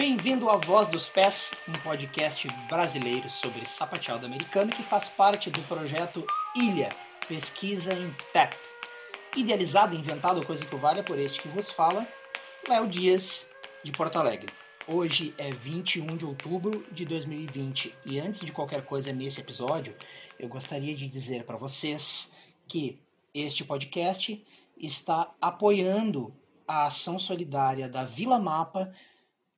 Bem-vindo à Voz dos Pés, um podcast brasileiro sobre sapateado americano que faz parte do projeto Ilha, Pesquisa em Tech. Idealizado inventado, coisa que vale por este que vos fala, Léo Dias, de Porto Alegre. Hoje é 21 de outubro de 2020 e antes de qualquer coisa nesse episódio, eu gostaria de dizer para vocês que este podcast está apoiando a ação solidária da Vila Mapa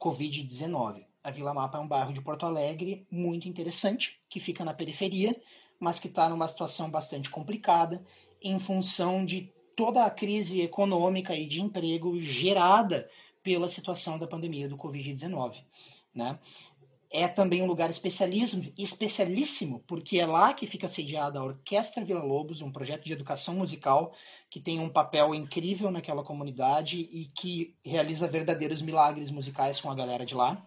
Covid-19. A Vila Mapa é um bairro de Porto Alegre muito interessante, que fica na periferia, mas que está numa situação bastante complicada em função de toda a crise econômica e de emprego gerada pela situação da pandemia do Covid-19. Né? É também um lugar especialismo, especialíssimo, porque é lá que fica sediada a Orquestra Vila Lobos, um projeto de educação musical que tem um papel incrível naquela comunidade e que realiza verdadeiros milagres musicais com a galera de lá.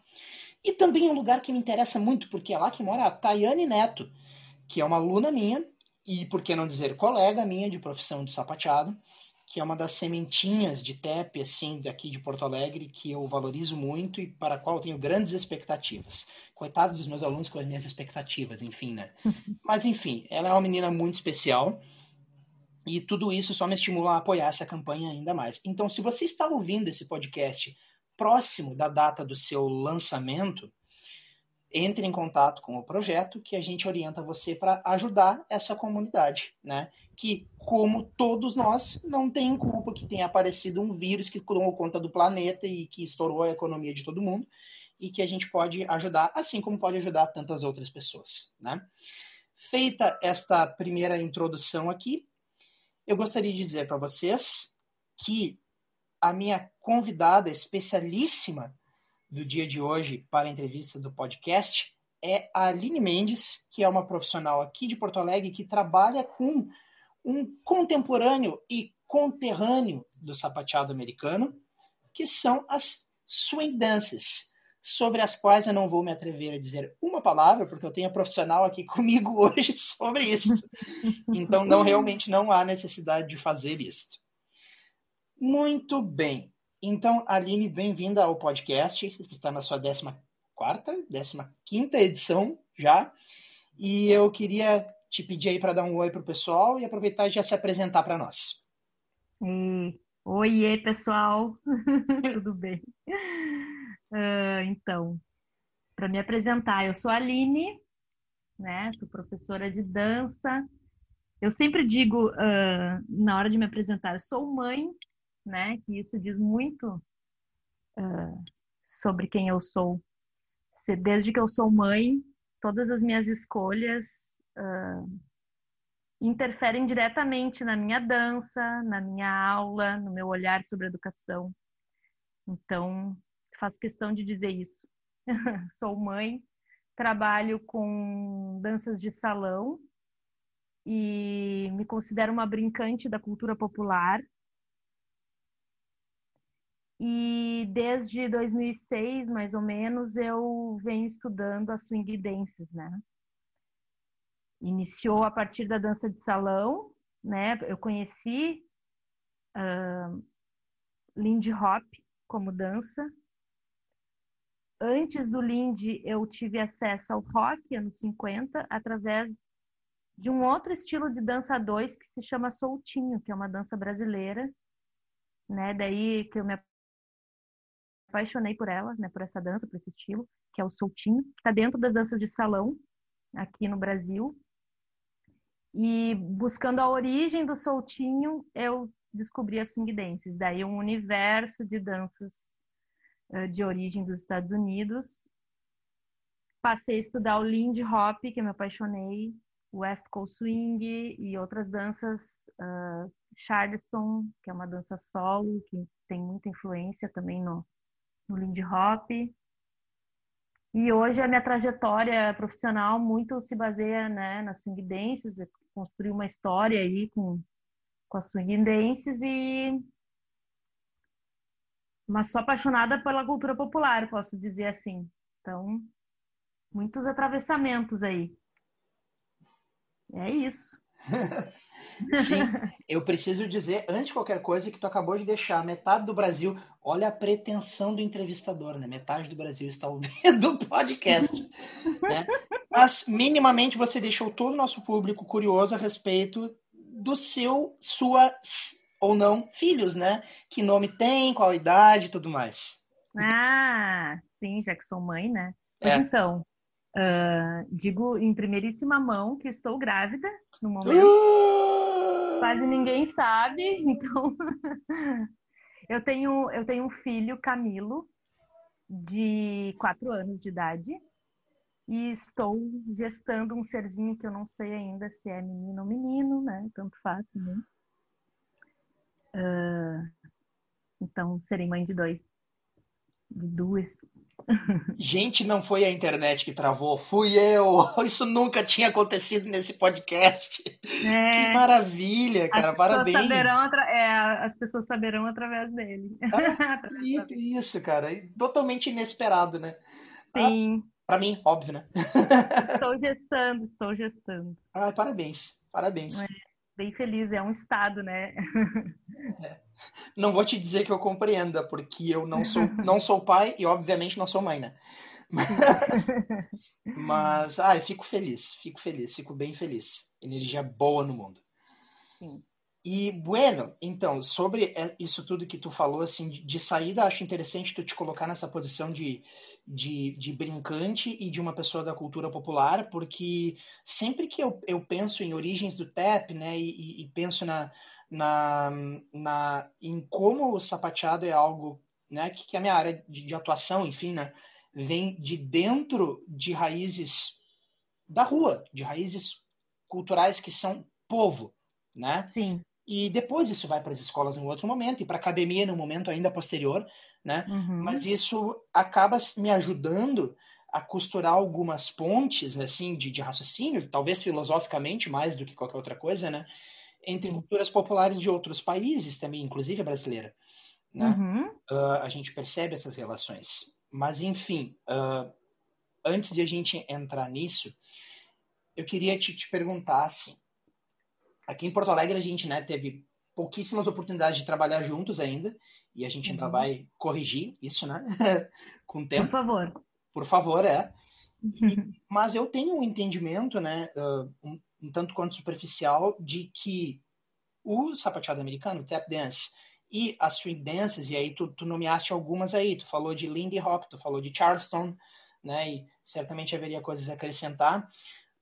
E também é um lugar que me interessa muito, porque é lá que mora a Tayane Neto, que é uma aluna minha, e por que não dizer colega minha de profissão de sapateado, que é uma das sementinhas de TEP, assim, daqui de Porto Alegre, que eu valorizo muito e para a qual eu tenho grandes expectativas. Coitados dos meus alunos com as minhas expectativas, enfim, né? Mas, enfim, ela é uma menina muito especial e tudo isso só me estimula a apoiar essa campanha ainda mais. Então, se você está ouvindo esse podcast próximo da data do seu lançamento, entre em contato com o projeto que a gente orienta você para ajudar essa comunidade, né? Que, como todos nós, não tem culpa que tenha aparecido um vírus que tomou conta do planeta e que estourou a economia de todo mundo e que a gente pode ajudar, assim como pode ajudar tantas outras pessoas, né? Feita esta primeira introdução aqui, eu gostaria de dizer para vocês que a minha convidada especialíssima do dia de hoje para a entrevista do podcast é a Aline Mendes, que é uma profissional aqui de Porto Alegre que trabalha com um contemporâneo e conterrâneo do sapateado americano, que são as swing dances, sobre as quais eu não vou me atrever a dizer uma palavra, porque eu tenho um profissional aqui comigo hoje sobre isso. Então, não realmente não há necessidade de fazer isso. Muito bem. Então, Aline, bem-vinda ao podcast, que está na sua 14 15 edição já. E eu queria te pedir aí para dar um oi para o pessoal e aproveitar e já se apresentar para nós. Oi, Oiê, pessoal, tudo bem? Uh, então, para me apresentar, eu sou a Aline, né? Sou professora de dança. Eu sempre digo uh, na hora de me apresentar, eu sou mãe, né? Que isso diz muito uh, sobre quem eu sou. Desde que eu sou mãe, todas as minhas escolhas interferem diretamente na minha dança, na minha aula, no meu olhar sobre educação. Então, faço questão de dizer isso. Sou mãe, trabalho com danças de salão e me considero uma brincante da cultura popular. E desde 2006, mais ou menos, eu venho estudando a swing dances, né? Iniciou a partir da dança de salão, né? Eu conheci uh, Lindy Hop como dança antes do Lindy, eu tive acesso ao rock, anos 50, através de um outro estilo de dança 2 que se chama soltinho, que é uma dança brasileira, né? Daí que eu me apaixonei por ela, né? Por essa dança, por esse estilo, que é o soltinho, que está dentro das danças de salão aqui no Brasil. E buscando a origem do soltinho, eu descobri as swing dances. Daí um universo de danças eh, de origem dos Estados Unidos. Passei a estudar o Lindy Hop, que eu me apaixonei, West Coast Swing e outras danças, uh, Charleston, que é uma dança solo, que tem muita influência também no, no Lindy Hop. E hoje a minha trajetória profissional muito se baseia né, nas swing dances, construir uma história aí com, com as swing dances e mas sou apaixonada pela cultura popular, posso dizer assim. Então, muitos atravessamentos aí. É isso. Sim, eu preciso dizer, antes de qualquer coisa, que tu acabou de deixar metade do Brasil. Olha a pretensão do entrevistador, né? Metade do Brasil está ouvindo o podcast. né? Mas, minimamente, você deixou todo o nosso público curioso a respeito do seu, sua ou não filhos, né? Que nome tem, qual idade e tudo mais. Ah, sim, já que sou mãe, né? Mas é. então, uh, digo em primeiríssima mão que estou grávida no momento. Uh! Quase ninguém sabe, então. eu, tenho, eu tenho um filho, Camilo, de quatro anos de idade. E estou gestando um serzinho que eu não sei ainda se é menino ou menino, né? Tanto faz também. Uh, então, serei mãe de dois. De duas. Gente, não foi a internet que travou, fui eu. Isso nunca tinha acontecido nesse podcast. É, que maravilha, cara, as parabéns. Saberão é, as pessoas saberão através dele. Ah, isso, cara, totalmente inesperado, né? Sim. Ah, para mim, óbvio, né? Estou gestando, estou gestando. Ah, parabéns, parabéns. É, bem feliz, é um estado, né? É. Não vou te dizer que eu compreenda, porque eu não sou, não sou pai e, obviamente, não sou mãe, né? Mas, mas ah, eu fico feliz, fico feliz, fico bem feliz. Energia boa no mundo. Sim. E, bueno, então, sobre é, isso tudo que tu falou, assim, de saída, acho interessante tu te colocar nessa posição de, de, de brincante e de uma pessoa da cultura popular, porque sempre que eu, eu penso em origens do TAP, né, e, e penso na, na, na, em como o sapateado é algo, né, que, que é a minha área de, de atuação, enfim, né, vem de dentro de raízes da rua, de raízes culturais que são povo, né? Sim. E depois isso vai para as escolas em outro momento e para a academia no momento ainda posterior, né? Uhum. Mas isso acaba me ajudando a costurar algumas pontes, assim, de, de raciocínio, talvez filosoficamente mais do que qualquer outra coisa, né? Entre culturas populares de outros países também, inclusive a brasileira, né? Uhum. Uh, a gente percebe essas relações. Mas, enfim, uh, antes de a gente entrar nisso, eu queria te, te perguntar, assim, Aqui em Porto Alegre a gente né, teve pouquíssimas oportunidades de trabalhar juntos ainda, e a gente ainda uhum. vai corrigir isso, né? Com o tempo. Por favor. Por favor, é. E, mas eu tenho um entendimento, né, uh, um, um, tanto quanto superficial, de que o sapateado americano, o tap dance, e as swing dances, e aí tu, tu nomeaste algumas aí, tu falou de Lindy Hop, tu falou de Charleston, né, e certamente haveria coisas a acrescentar,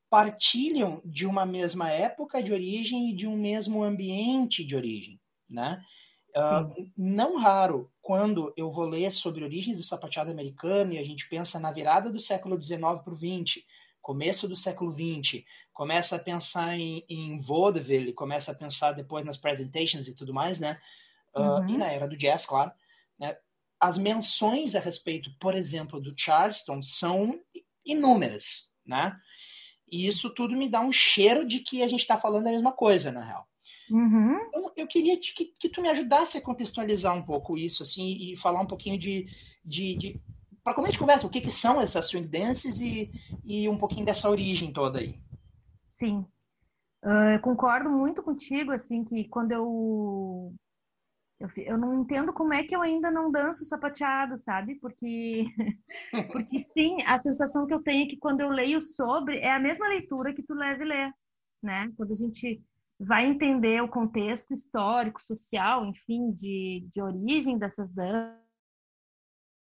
partilham de uma mesma época de origem e de um mesmo ambiente de origem, né? Uh, não raro, quando eu vou ler sobre origens do sapateado americano e a gente pensa na virada do século XIX para o XX, começo do século XX, começa a pensar em, em vaudeville, começa a pensar depois nas presentations e tudo mais, né? Uh, uhum. E na era do jazz, claro. Né? As menções a respeito, por exemplo, do Charleston são inúmeras, né? E isso tudo me dá um cheiro de que a gente está falando a mesma coisa, na real. Uhum. Então, eu queria que, que tu me ajudasse a contextualizar um pouco isso, assim, e falar um pouquinho de. de, de para como a gente conversa, o que, que são essas swing dances e, e um pouquinho dessa origem toda aí. Sim. Uh, concordo muito contigo, assim, que quando eu eu, eu não entendo como é que eu ainda não danço sapateado, sabe? Porque, porque sim, a sensação que eu tenho é que quando eu leio sobre, é a mesma leitura que tu leve ler, né? Quando a gente vai entender o contexto histórico, social, enfim, de, de origem dessas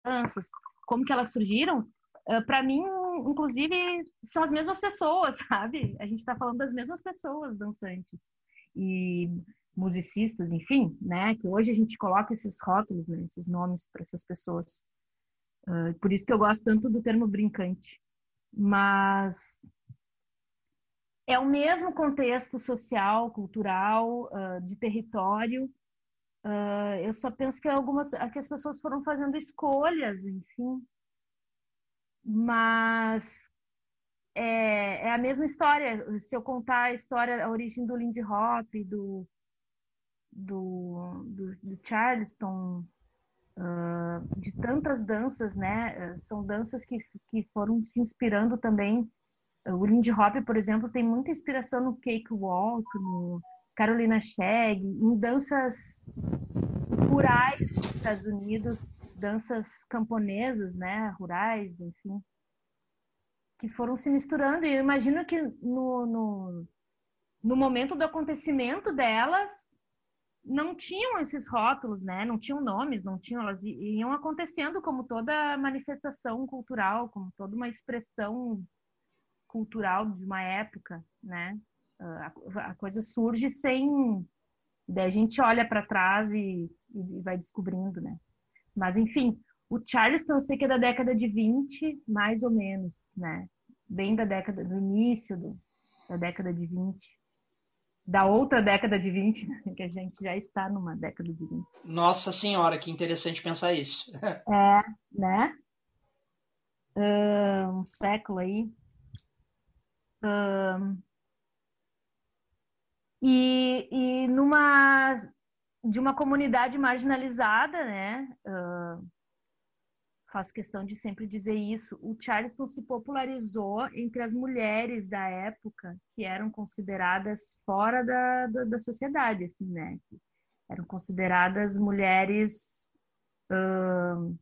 danças, como que elas surgiram, para mim, inclusive, são as mesmas pessoas, sabe? A gente está falando das mesmas pessoas dançantes. E musicistas, enfim, né? Que hoje a gente coloca esses rótulos, né? Esses nomes para essas pessoas. Uh, por isso que eu gosto tanto do termo brincante. Mas é o mesmo contexto social, cultural, uh, de território. Uh, eu só penso que algumas, que as pessoas foram fazendo escolhas, enfim. Mas é, é, a mesma história. Se eu contar a história, a origem do Lindy Hop, do do, do, do Charleston, uh, de tantas danças, né? São danças que, que foram se inspirando também O Lindy Hop, por exemplo, tem muita inspiração no Cakewalk, no Carolina Shag, em danças rurais dos Estados Unidos, danças camponesas, né, rurais, enfim, que foram se misturando. E eu imagino que no, no, no momento do acontecimento delas, não tinham esses rótulos, né? Não tinham nomes, não tinham, elas iam acontecendo como toda manifestação cultural, como toda uma expressão cultural de uma época, né? A, a coisa surge sem, daí a gente olha para trás e, e, vai descobrindo, né? Mas enfim, o Charleston eu sei que é da década de 20, mais ou menos, né? Bem da década do início do, da década de 20 da outra década de 20, que a gente já está numa década de 20. Nossa senhora, que interessante pensar isso. é, né? Uh, um século aí. Uh, e, e numa de uma comunidade marginalizada, né? Uh, faço questão de sempre dizer isso, o Charleston se popularizou entre as mulheres da época que eram consideradas fora da, da, da sociedade, assim, né? Que eram consideradas mulheres uh,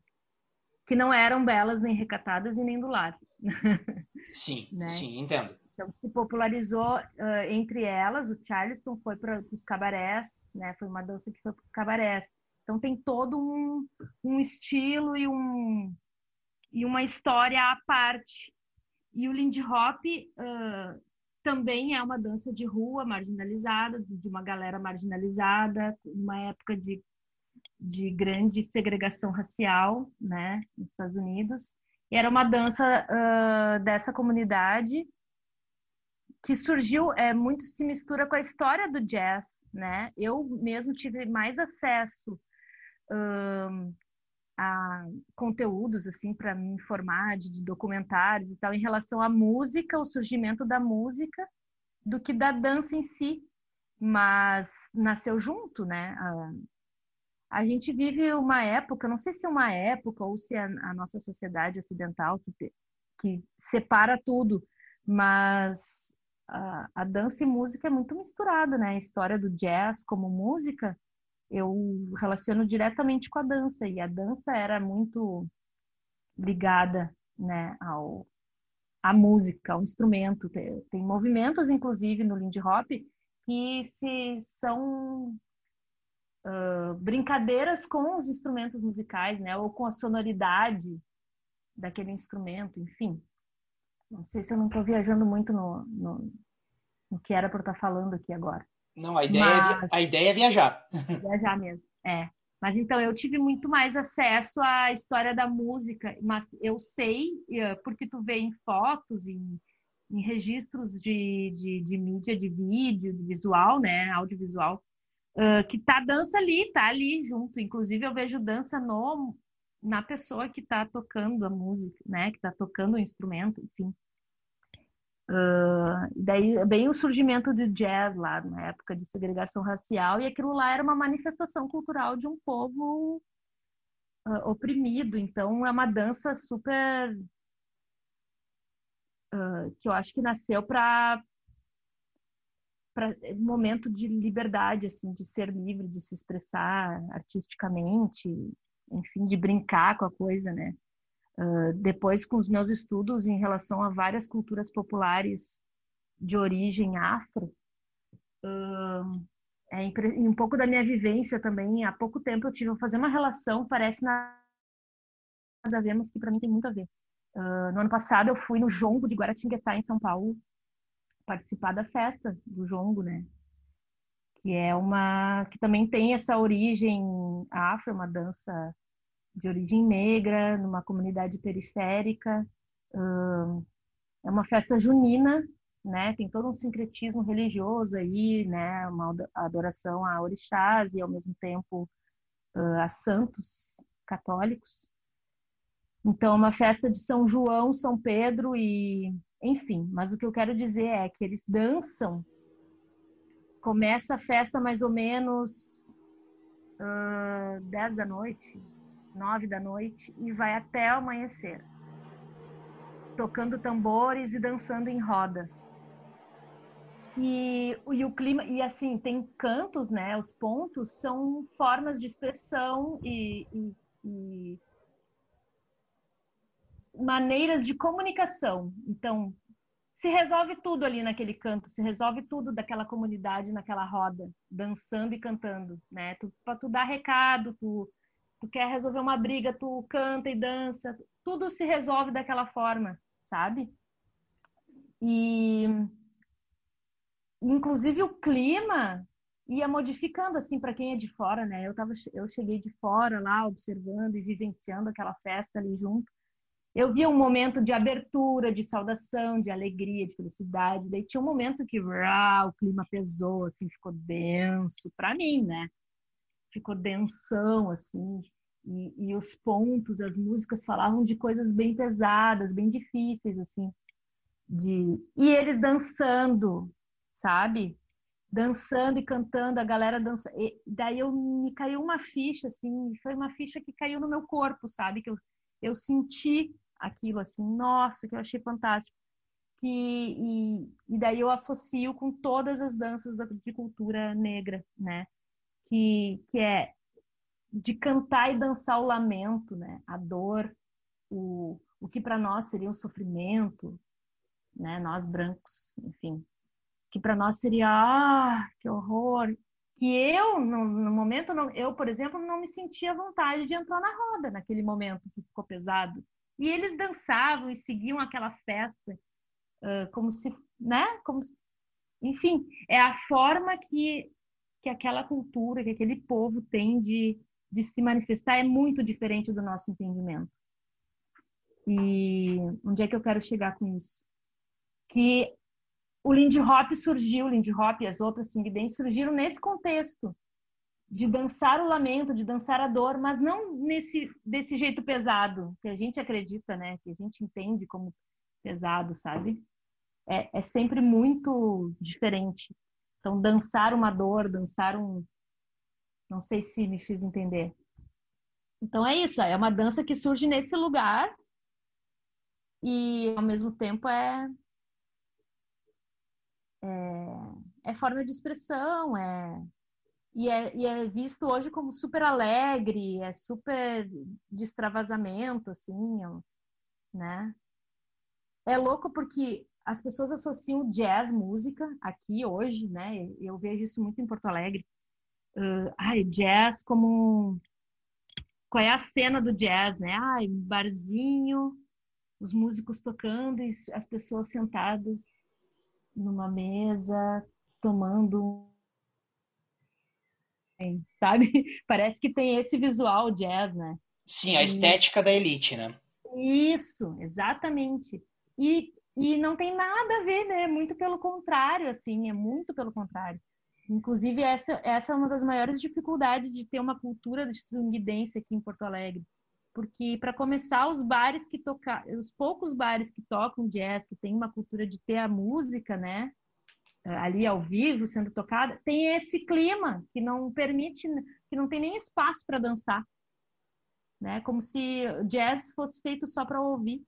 que não eram belas nem recatadas e nem do lar. Sim, né? sim, entendo. Então se popularizou uh, entre elas. O Charleston foi para os cabarés, né? Foi uma dança que foi para os cabarés. Então tem todo um, um estilo e, um, e uma história à parte. E o Lindy Hop uh, também é uma dança de rua marginalizada, de uma galera marginalizada, uma época de, de grande segregação racial, né, nos Estados Unidos. E era uma dança uh, dessa comunidade que surgiu é muito se mistura com a história do jazz, né? Eu mesmo tive mais acesso a conteúdos assim para me informar de, de, documentários e tal em relação à música, o surgimento da música, do que da dança em si, mas nasceu junto, né? A, a gente vive uma época, não sei se é uma época ou se é a nossa sociedade ocidental que, que separa tudo, mas a, dança e música é muito misturada, né? A história do jazz como música eu relaciono diretamente com a dança e a dança era muito ligada, né, ao à música, ao instrumento. Tem, tem movimentos, inclusive, no Lindy Hop que se são uh, brincadeiras com os instrumentos musicais, né, ou com a sonoridade daquele instrumento, enfim. Não sei se eu não estou viajando muito no, no, no que era para eu estar falando aqui agora. Não, a ideia, é Mas... é, a ideia é viajar. Viajar mesmo, é. Mas então eu tive muito mais acesso à história da música, mas eu sei, eh, porque tu vê em fotos, em, em registros de, de, de, mídia, de vídeo, de visual, né, audiovisual, uh, que tá dança ali, tá ali junto. Inclusive eu vejo dança no, na pessoa que tá tocando a música, né, que tá tocando o instrumento, enfim. Uh, daí bem o surgimento do jazz lá na época de segregação racial e aquilo lá era uma manifestação cultural de um povo uh, oprimido então é uma dança super uh, que eu acho que nasceu para para momento de liberdade assim de ser livre de se expressar artisticamente enfim de brincar com a coisa né Uh, depois, com os meus estudos em relação a várias culturas populares de origem afro, uh, é um pouco da minha vivência também. Há pouco tempo eu tive a fazer uma relação, parece nada a ver, mas que para mim tem muito a ver. Uh, no ano passado eu fui no Jongo de Guaratinguetá, em São Paulo, participar da festa do Jongo, né? Que é uma que também tem essa origem afro, uma dança de origem negra, numa comunidade periférica. É uma festa junina, né? Tem todo um sincretismo religioso aí, né? Uma adoração a orixás e ao mesmo tempo a santos católicos. Então, uma festa de São João, São Pedro e, enfim. Mas o que eu quero dizer é que eles dançam. Começa a festa mais ou menos uh, 10 da noite, nove da noite e vai até o amanhecer. tocando tambores e dançando em roda. E, e, o clima, e assim, tem cantos, né? Os pontos são formas de expressão e, e, e maneiras de comunicação. Então, se resolve tudo ali naquele canto, se resolve tudo daquela comunidade naquela roda, dançando e cantando, né? Tu, tu dar recado, tu, tu quer resolver uma briga, tu canta e dança, tudo se resolve daquela forma, sabe? E inclusive o clima ia modificando assim para quem é de fora, né? Eu tava eu cheguei de fora lá observando e vivenciando aquela festa ali junto. Eu via um momento de abertura, de saudação, de alegria, de felicidade. Daí tinha um momento que o clima pesou, assim, ficou denso para mim, né? Ficou densão, assim. E, e os pontos, as músicas falavam de coisas bem pesadas, bem difíceis, assim. De... E eles dançando, sabe? Dançando e cantando, a galera dança. E daí eu me caiu uma ficha, assim, foi uma ficha que caiu no meu corpo, sabe? Que eu, eu senti aquilo assim, nossa, que eu achei fantástico. Que, e, e daí eu associo com todas as danças da, de cultura negra, né? Que, que é de cantar e dançar o lamento, né? A dor, o, o que para nós seria um sofrimento, né? Nós brancos, enfim, que para nós seria ah, que horror. Que eu no, no momento não, eu por exemplo não me sentia vontade de entrar na roda naquele momento que ficou pesado. E eles dançavam e seguiam aquela festa uh, como se, né? Como se, enfim, é a forma que que aquela cultura, que aquele povo tem de, de se manifestar é muito diferente do nosso entendimento. E onde é que eu quero chegar com isso? Que o Lindy Hop surgiu, o Lindy Hop e as outras sing dance surgiram nesse contexto de dançar o lamento, de dançar a dor, mas não nesse desse jeito pesado que a gente acredita, né? Que a gente entende como pesado, sabe? É, é sempre muito diferente. Então, dançar uma dor, dançar um. Não sei se me fiz entender. Então, é isso. É uma dança que surge nesse lugar e, ao mesmo tempo, é. É, é forma de expressão, é e é, e é visto hoje como super alegre, é super de extravasamento, assim, né? É louco porque as pessoas associam jazz música aqui hoje, né? Eu vejo isso muito em Porto Alegre. Uh, ai, jazz como qual é a cena do jazz, né? Ai, barzinho, os músicos tocando e as pessoas sentadas numa mesa tomando sabe? Parece que tem esse visual jazz, né? Sim, a estética e... da elite, né? Isso, exatamente. E, e não tem nada a ver, né? Muito pelo contrário, assim, é muito pelo contrário. Inclusive, essa, essa é uma das maiores dificuldades de ter uma cultura dance aqui em Porto Alegre. Porque, para começar, os bares que tocam, os poucos bares que tocam jazz, que tem uma cultura de ter a música, né? Eh, ali ao vivo sendo tocada, tem esse clima que não permite, que não tem nem espaço para dançar, né? Como se jazz fosse feito só para ouvir.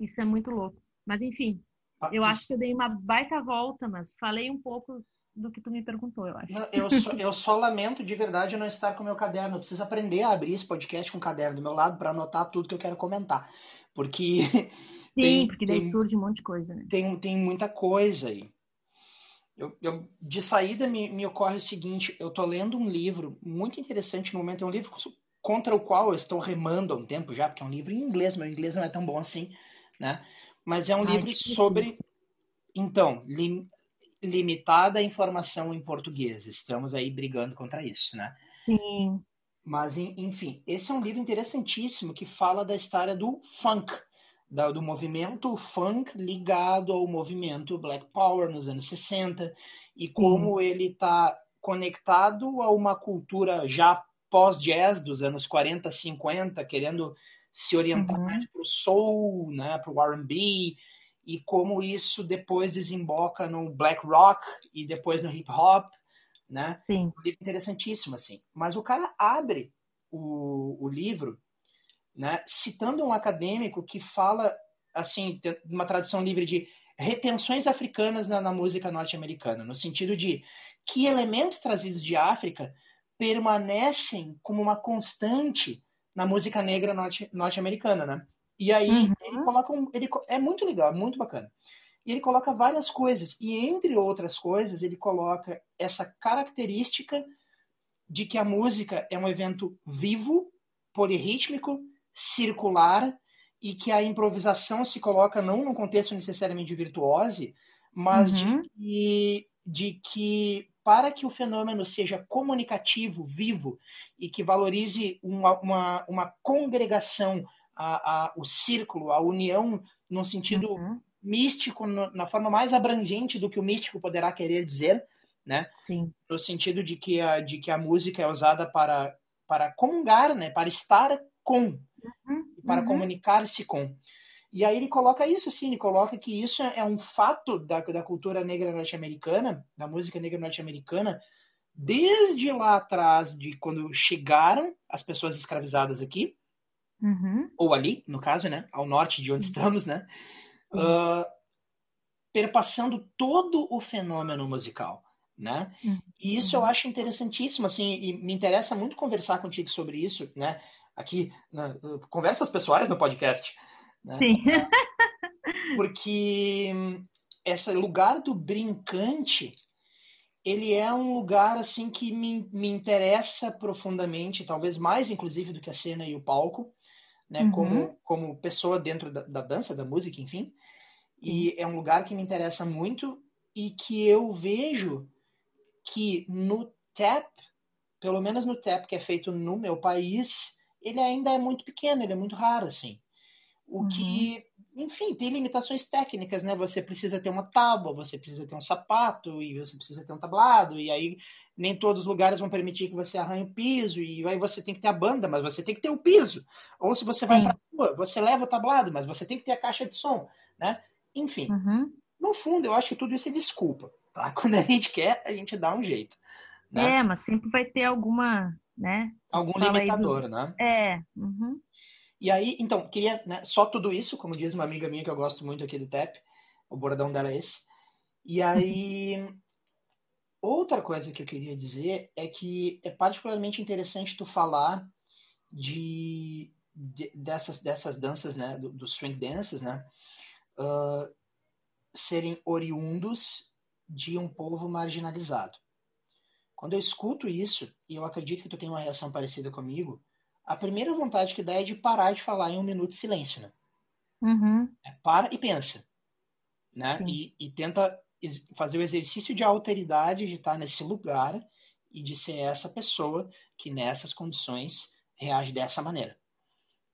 Isso é muito louco. Mas enfim, ah, eu isso... acho que eu dei uma baita volta, mas falei um pouco do que tu me perguntou, eu acho. Não, eu, só, eu só lamento de verdade não estar com o meu caderno. Eu preciso aprender a abrir esse podcast com o caderno do meu lado para anotar tudo que eu quero comentar. Porque tem, porque daí tem, surge um monte de coisa, né? Tem, tem muita coisa aí. Eu, eu, de saída me, me ocorre o seguinte, eu tô lendo um livro muito interessante no momento, é um livro contra o qual eu estou remando há um tempo já, porque é um livro em inglês, meu inglês não é tão bom assim, né? Mas é um Ai, livro sobre, isso. então, lim, limitada informação em português. Estamos aí brigando contra isso, né? Sim. Mas, enfim, esse é um livro interessantíssimo que fala da história do funk, da, do movimento funk ligado ao movimento Black Power nos anos 60 e Sim. como ele está conectado a uma cultura já pós-jazz dos anos 40, 50, querendo se orientar uhum. mais para o soul, né, para o R&B, e como isso depois desemboca no black rock e depois no hip hop, né? Sim. Um livro interessantíssimo, assim. Mas o cara abre o, o livro né, citando um acadêmico que fala assim, uma tradução livre de retenções africanas na, na música norte-americana, no sentido de que elementos trazidos de África permanecem como uma constante na música negra norte, norte-americana, né? E aí uhum. ele coloca um, ele é muito legal, muito bacana. E ele coloca várias coisas e entre outras coisas ele coloca essa característica de que a música é um evento vivo, polirrítmico, circular e que a improvisação se coloca não num contexto necessariamente de virtuose, mas uhum. de, que, de que para que o fenômeno seja comunicativo, vivo e que valorize uma, uma, uma congregação, a, a, o círculo, a união, num sentido uhum. místico, no, na forma mais abrangente do que o místico poderá querer dizer, né? Sim. No sentido de que a, de que a música é usada para, para comungar, né? Para estar com, uhum. para uhum. comunicar-se com. E aí ele coloca isso, assim, ele coloca que isso é um fato da, da cultura negra norte-americana, da música negra norte-americana, desde lá atrás, de quando chegaram as pessoas escravizadas aqui, uhum. ou ali, no caso, né, ao norte de onde uhum. estamos, né, uh, perpassando todo o fenômeno musical né? Uhum. E isso eu acho interessantíssimo, assim, e me interessa muito conversar contigo sobre isso, né? Aqui, na, conversas pessoais no podcast. Né? Sim. Porque esse lugar do brincante, ele é um lugar, assim, que me, me interessa profundamente, talvez mais, inclusive, do que a cena e o palco, né? Uhum. Como, como pessoa dentro da, da dança, da música, enfim. E é um lugar que me interessa muito e que eu vejo que no TAP, pelo menos no TAP que é feito no meu país, ele ainda é muito pequeno, ele é muito raro, assim. O uhum. que, enfim, tem limitações técnicas, né? Você precisa ter uma tábua, você precisa ter um sapato, e você precisa ter um tablado, e aí nem todos os lugares vão permitir que você arranhe o piso, e aí você tem que ter a banda, mas você tem que ter o piso. Ou se você Sim. vai pra rua, você leva o tablado, mas você tem que ter a caixa de som, né? Enfim, uhum. no fundo, eu acho que tudo isso é desculpa. Tá? Quando a gente quer, a gente dá um jeito. Né? É, mas sempre vai ter alguma, né? Algum limitador, do... né? É. Uhum. E aí, então, queria, né, só tudo isso, como diz uma amiga minha que eu gosto muito aqui do TEP, o bordão dela é esse. E aí, outra coisa que eu queria dizer é que é particularmente interessante tu falar de, de dessas, dessas danças, né, do, do swing dances, né, uh, serem oriundos de um povo marginalizado. Quando eu escuto isso, e eu acredito que tu tem uma reação parecida comigo, a primeira vontade que dá é de parar de falar em um minuto de silêncio, né? Uhum. É, para e pensa, né? E, e, tenta fazer o exercício de alteridade de estar nesse lugar e de ser essa pessoa que nessas condições reage dessa maneira,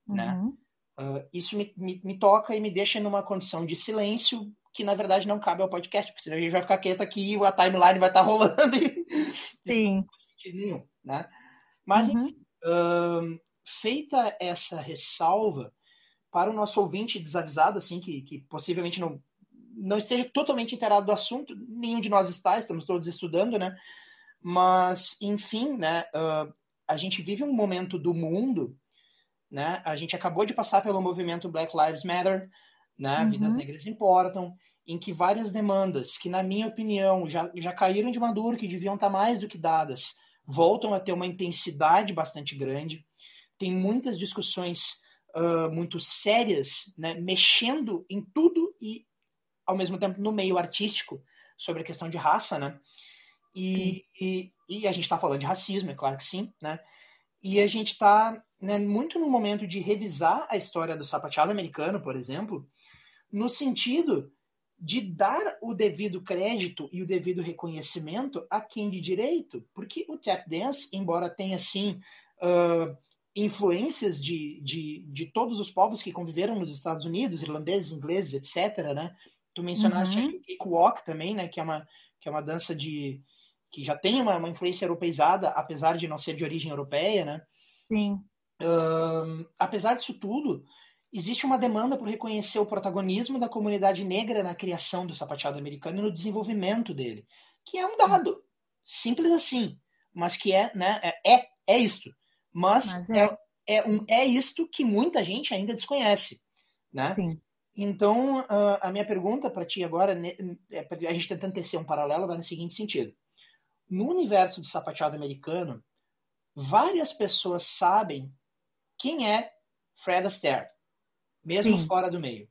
né? uhum. né? Uh, isso me, me, me toca e me deixa numa condição de silêncio que na verdade não cabe ao podcast, porque senão a gente vai ficar quieto aqui e a timeline vai estar rolando e Sim. não faz sentido nenhum, né? Mas, uhum. enfim, uh, feita essa ressalva, para o nosso ouvinte desavisado, assim, que, que possivelmente não, não esteja totalmente inteirado do assunto, nenhum de nós está, estamos todos estudando, né? Mas, enfim, né, uh, a gente vive um momento do mundo, né? A gente acabou de passar pelo movimento Black Lives Matter, né? Uhum. Vidas negras importam, em que várias demandas, que na minha opinião já, já caíram de maduro, que deviam estar mais do que dadas, voltam a ter uma intensidade bastante grande. Tem muitas discussões uh, muito sérias, né? mexendo em tudo e, ao mesmo tempo, no meio artístico, sobre a questão de raça, né? E, e, e, a gente está falando de racismo, é claro que sim, né? E a gente está né, muito no momento de revisar a história do sapateado americano, por exemplo, no sentido de dar o devido crédito e o devido reconhecimento a quem de direito, porque o tap dance, embora tenha sim uh, influências de, de, de todos os povos que conviveram nos Estados Unidos, irlandeses, ingleses, etc., né? Tu mencionaste uhum. o cakewalk também, né? Que é uma, que é uma dança de que já tem uma, uma influência europeizada, apesar de não ser de origem europeia, né? Sim. Uh, apesar disso tudo, existe uma demanda por reconhecer o protagonismo da comunidade negra na criação do sapateado americano e no desenvolvimento dele, que é um dado simples assim, mas que é, né, é, é, é isto. Mas, mas é. é. É, um, é isto que muita gente ainda desconhece, né? Sim. Então, uh, a minha pergunta para ti agora, é a gente tentando tecer um paralelo, vai no seguinte sentido. No universo do sapateado americano, várias pessoas sabem quem é Fred Astaire, mesmo Sim. fora do meio.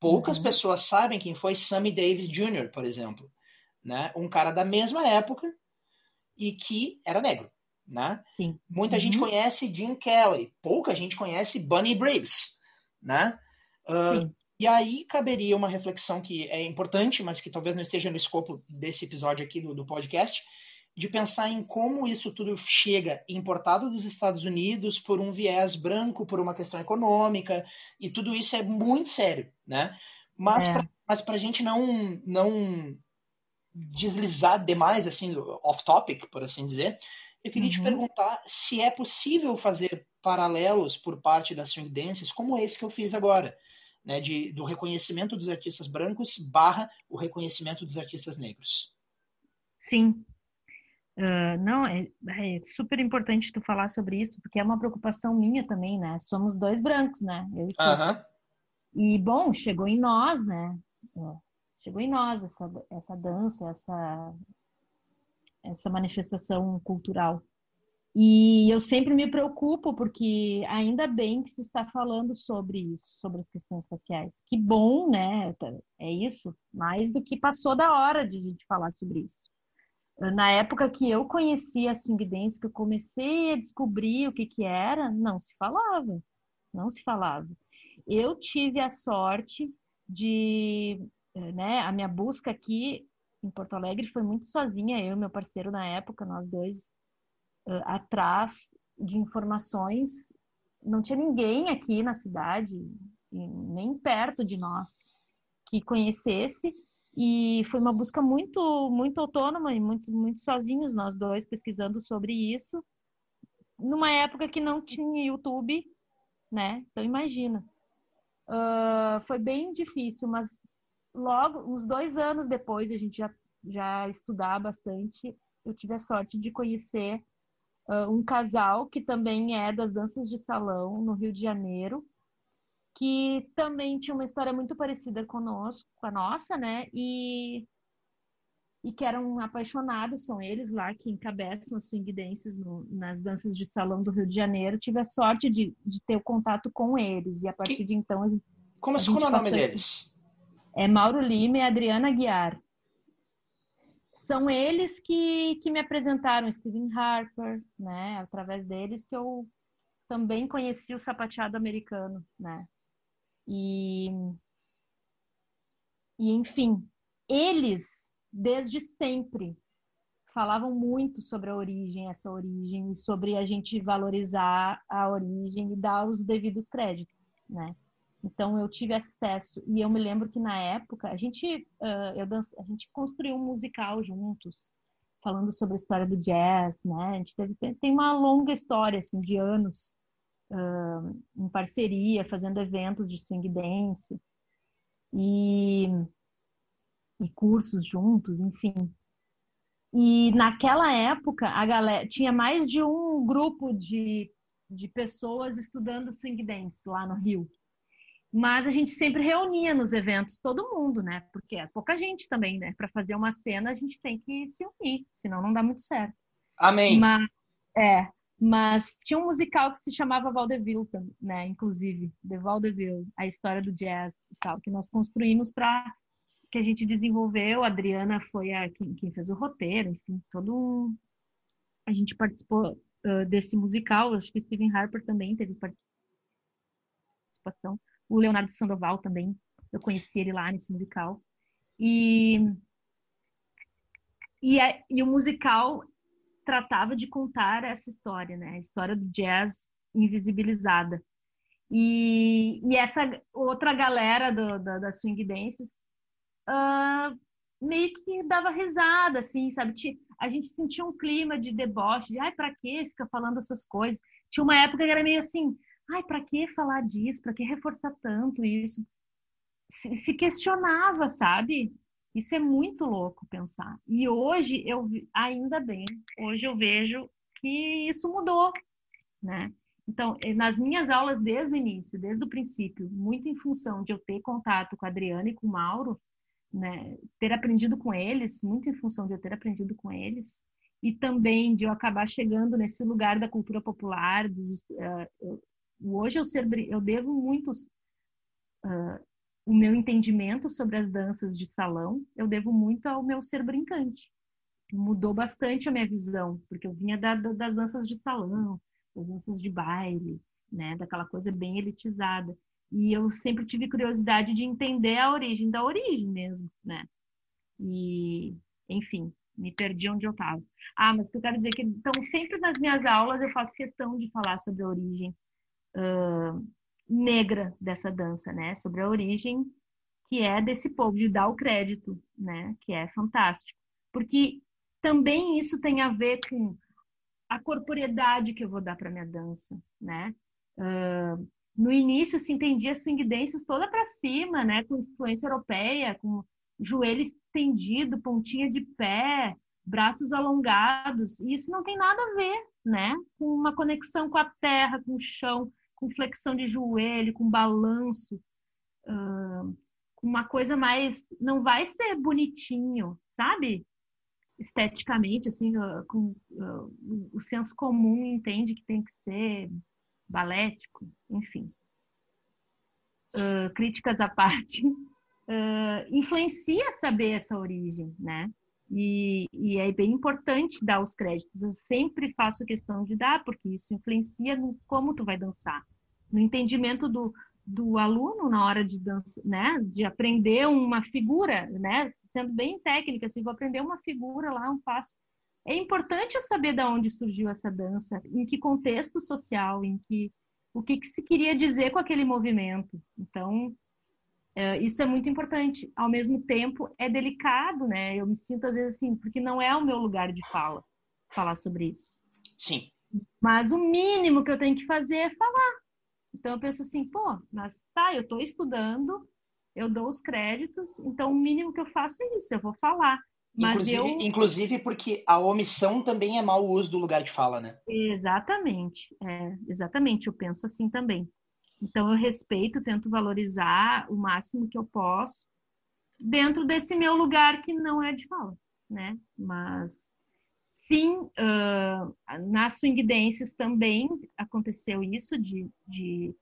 Poucas uhum. pessoas sabem quem foi Sammy Davis Jr., por exemplo. Né? Um cara da mesma época e que era negro. Né? Sim. Muita uhum. gente conhece Jim Kelly, pouca gente conhece Bunny Briggs. Né? Uh, e aí caberia uma reflexão que é importante, mas que talvez não esteja no escopo desse episódio aqui do, do podcast, de pensar em como isso tudo chega importado dos Estados Unidos por um viés branco, por uma questão econômica, e tudo isso é muito sério, né? Mas é. para a gente não, não deslizar demais, assim, off-topic, por assim dizer, eu queria uhum. te perguntar se é possível fazer paralelos por parte das swing dances como esse que eu fiz agora, né, de, do reconhecimento dos artistas brancos barra o reconhecimento dos artistas negros. Sim, Uh, não, é, é, super importante tu falar sobre isso, porque é uma preocupação minha também, né? Somos dois brancos, né? Eu e, uhum. e bom, chegou em nós, né? Chegou em nós essa, essa dança, essa, essa manifestação cultural. E eu sempre me preocupo, porque ainda bem que se está falando sobre isso, sobre as questões raciais. Que bom, né? É isso, mais do que passou da hora de a gente falar sobre isso na época que eu conhecia a swing dance, que eu comecei a descobrir o que que era, não se falava, não se falava. Eu tive a sorte de, né, a minha busca aqui em Porto Alegre foi muito sozinha, eu e meu parceiro na época, nós dois uh, atrás de informações, não tinha ninguém aqui na cidade, nem perto de nós, que conhecesse e foi uma busca muito, muito autônoma e muito, muito sozinhos nós dois pesquisando sobre isso, numa época que não tinha YouTube, né? Então imagina. Uh, foi bem difícil, mas logo, uns dois anos depois, a gente já, já estudar bastante, eu tive a sorte de conhecer uh, um casal que também é das danças de salão no Rio de Janeiro, que também tinha uma história muito parecida conosco, com a nossa, né? E, e que eram apaixonados, são eles lá que encabeçam as swing dances no, nas danças de salão do Rio de Janeiro. Tive a sorte de, de ter o contato com eles e a partir que... de então a gente, como, a gente como é o nome deles? É Mauro Lima e Adriana Guiar. São eles que, que me apresentaram Stephen Harper, né? Através deles que eu também conheci o sapateado americano, né? E, e enfim, eles, desde sempre, falavam muito sobre a origem, essa origem, e sobre a gente valorizar a origem e dar os devidos créditos, né? Então eu tive acesso e eu me lembro que na época a gente uh, eu dance, a gente construiu um musical juntos falando sobre a história do jazz, né? A gente teve, tem uma longa história assim de anos uh, em parceria, fazendo eventos de swing dance e, e cursos juntos, enfim. E naquela época, a galera tinha mais de um grupo de, de pessoas estudando swing dance lá no Rio. Mas a gente sempre reunia nos eventos todo mundo, né? Porque é pouca gente também, né? Para fazer uma cena, a gente tem que se unir, senão não dá muito certo. Amém. Mas, é, mas tinha um musical que se chamava Vaudeville, né? Inclusive, The Vaudeville, a história do jazz e tal, que nós construímos para que a gente desenvolveu. A Adriana foi a quem, quem fez o roteiro, enfim, todo a gente participou uh, desse musical. Acho que o Stephen Harper também teve participação. O Leonardo Sandoval também, eu conheci ele lá nesse musical. E e, e o musical tratava de contar essa história, né? A história do jazz invisibilizada. E, e essa outra galera do, da, swing dances uh, meio que dava risada, assim, sabe? A gente sentia um clima de deboche, de ai, pra que ficar falando essas coisas? Tinha uma época que era meio assim, ai, pra que falar disso? Pra que reforçar tanto isso? Se, se questionava, sabe? Isso é muito louco pensar. E hoje eu ainda bem, hoje eu vejo que isso mudou, né? Então, eh, nas minhas aulas desde o início, desde o princípio, muito em função de eu ter contato com a Adriana e com o Mauro, né, ter aprendido com eles, muito em função de eu ter aprendido com eles, e também de eu acabar chegando nesse lugar da cultura popular. Dos, uh, eu, hoje eu, ser, eu devo muito uh, o meu entendimento sobre as danças de salão, eu devo muito ao meu ser brincante. Mudou bastante a minha visão, porque eu vinha da, das danças de salão, das danças de baile, né, daquela coisa bem elitizada. E eu sempre tive curiosidade de entender a origem da origem mesmo, né? E, enfim, me perdi onde eu estava. Ah, mas que eu quero dizer é que, então, sempre nas minhas aulas eu faço questão de falar sobre a origem uh, negra dessa dança, né? Sobre a origem que é desse povo, de dar o crédito, né? Que é fantástico. Porque também isso tem a ver com a corporeidade que eu vou dar para minha dança, né? Uh, no início se entendia swing dances toda para cima, né? Com influência europeia, com joelho estendido, pontinha de pé, braços alongados. E isso não tem nada a ver, né? Com uma conexão com a terra, com o chão, com flexão de joelho, com balanço, uh, com uma coisa mais. Não vai ser bonitinho, sabe? Esteticamente, assim, uh, com uh, o senso comum entende que tem que ser balético, enfim. críticas à parte influencia saber essa origem, né? E, e, é bem importante dar os créditos. Eu sempre faço questão de dar, porque isso influencia no como tu vai dançar, no entendimento do, do aluno na hora de dança, né? De aprender uma figura, né? Sendo bem técnica, assim, vou aprender uma figura lá, um passo. É importante eu saber de onde surgiu essa dança, em que contexto social, em que o que, que se queria dizer com aquele movimento. Então, Uh, isso é muito importante. Ao mesmo tempo, é delicado, né? Eu me sinto às vezes assim, porque não é o meu lugar de fala falar sobre isso. Sim. Mas o mínimo que eu tenho que fazer é falar. Então eu penso assim, pô, mas tá, eu estou estudando, eu dou os créditos, então o mínimo que eu faço é isso, eu vou falar. Mas inclusive, eu... inclusive porque a omissão também é mau uso do lugar de fala, né? Exatamente, é, exatamente, eu penso assim também. Então, eu respeito, tento valorizar o máximo que eu posso dentro desse meu lugar que não é de fala, né? Mas, sim, uh, nas swing dances também aconteceu isso de, de,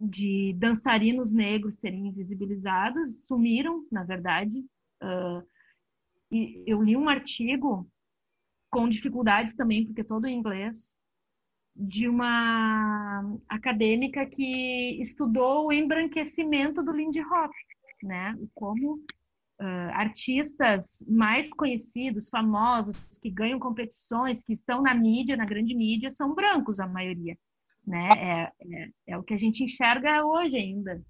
de dançarinos negros serem invisibilizados, sumiram, na verdade. Uh, e eu li um artigo com dificuldades também, porque todo em inglês, de uma acadêmica que estudou o embranquecimento do Lindy Hop, né? Como uh, artistas mais conhecidos, famosos, que ganham competições, que estão na mídia, na grande mídia, são brancos a maioria, né? É, é, é o que a gente enxerga hoje ainda.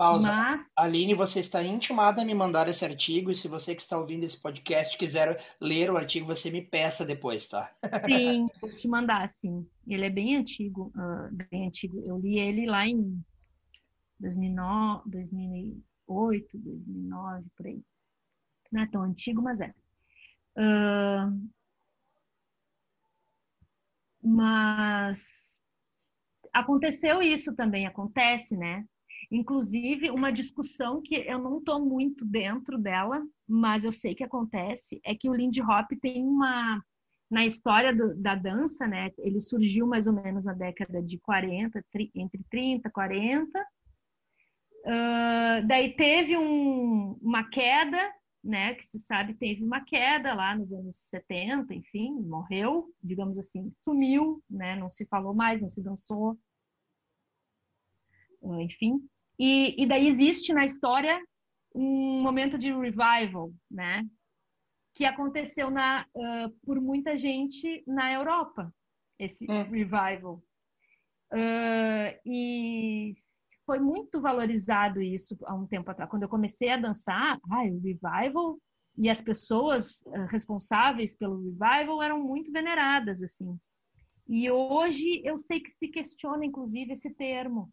Pausa. Mas... Aline, você está intimada a me mandar esse artigo e se você que está ouvindo esse podcast quiser ler o artigo, você me peça depois, tá? Sim, vou te mandar, sim. Ele é bem antigo, uh, bem antigo. Eu li ele lá em 2009, 2008, 2009, por aí. Não é tão antigo, mas é. Uh, mas aconteceu isso também, acontece, né? Inclusive, uma discussão que eu não estou muito dentro dela, mas eu sei que acontece, é que o Lindy Hop tem uma. Na história do, da dança, né? Ele surgiu mais ou menos na década de 40, tri, entre 30 e 40. Uh, daí teve um, uma queda, né? Que se sabe teve uma queda lá nos anos 70, enfim, morreu, digamos assim, sumiu, né? Não se falou mais, não se dançou. Uh, enfim, e, e daí existe na história um momento de revival, né? Que aconteceu na, uh, por muita gente na Europa, esse hum. revival. Uh, e foi muito valorizado isso há um tempo atrás. Quando eu comecei a dançar, ah, o revival e as pessoas uh, responsáveis pelo revival eram muito veneradas, assim. E hoje eu sei que se questiona, inclusive, esse termo,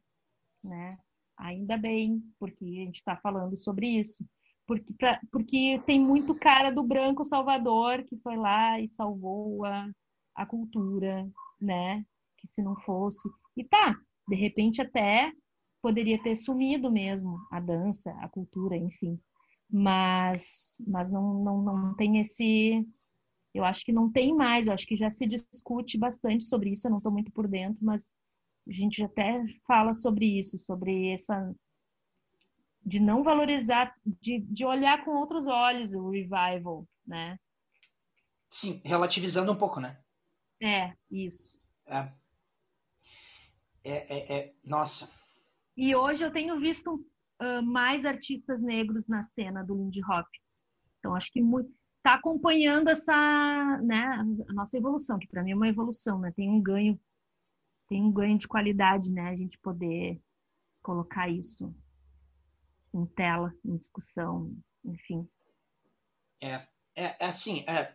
né? Ainda bem, porque a gente está falando sobre isso. Porque, pra, porque tem muito cara do branco salvador que foi lá e salvou a, a cultura, né? que se não fosse. E tá, de repente até poderia ter sumido mesmo a dança, a cultura, enfim. Mas, mas não, não, não tem esse. Eu acho que não tem mais, eu acho que já se discute bastante sobre isso, eu não estou muito por dentro, mas a gente até fala sobre isso, sobre essa. de não valorizar, de, de olhar com outros olhos o revival, né? Sim, relativizando um pouco, né? É, isso. É. É, é, é, nossa. E hoje eu tenho visto uh, mais artistas negros na cena do Lindy Hop. Então acho que está acompanhando essa, né, a nossa evolução, que para mim é uma evolução, né? Tem um ganho, tem um ganho de qualidade, né? A gente poder colocar isso em tela, em discussão, enfim. É, é, é assim, é,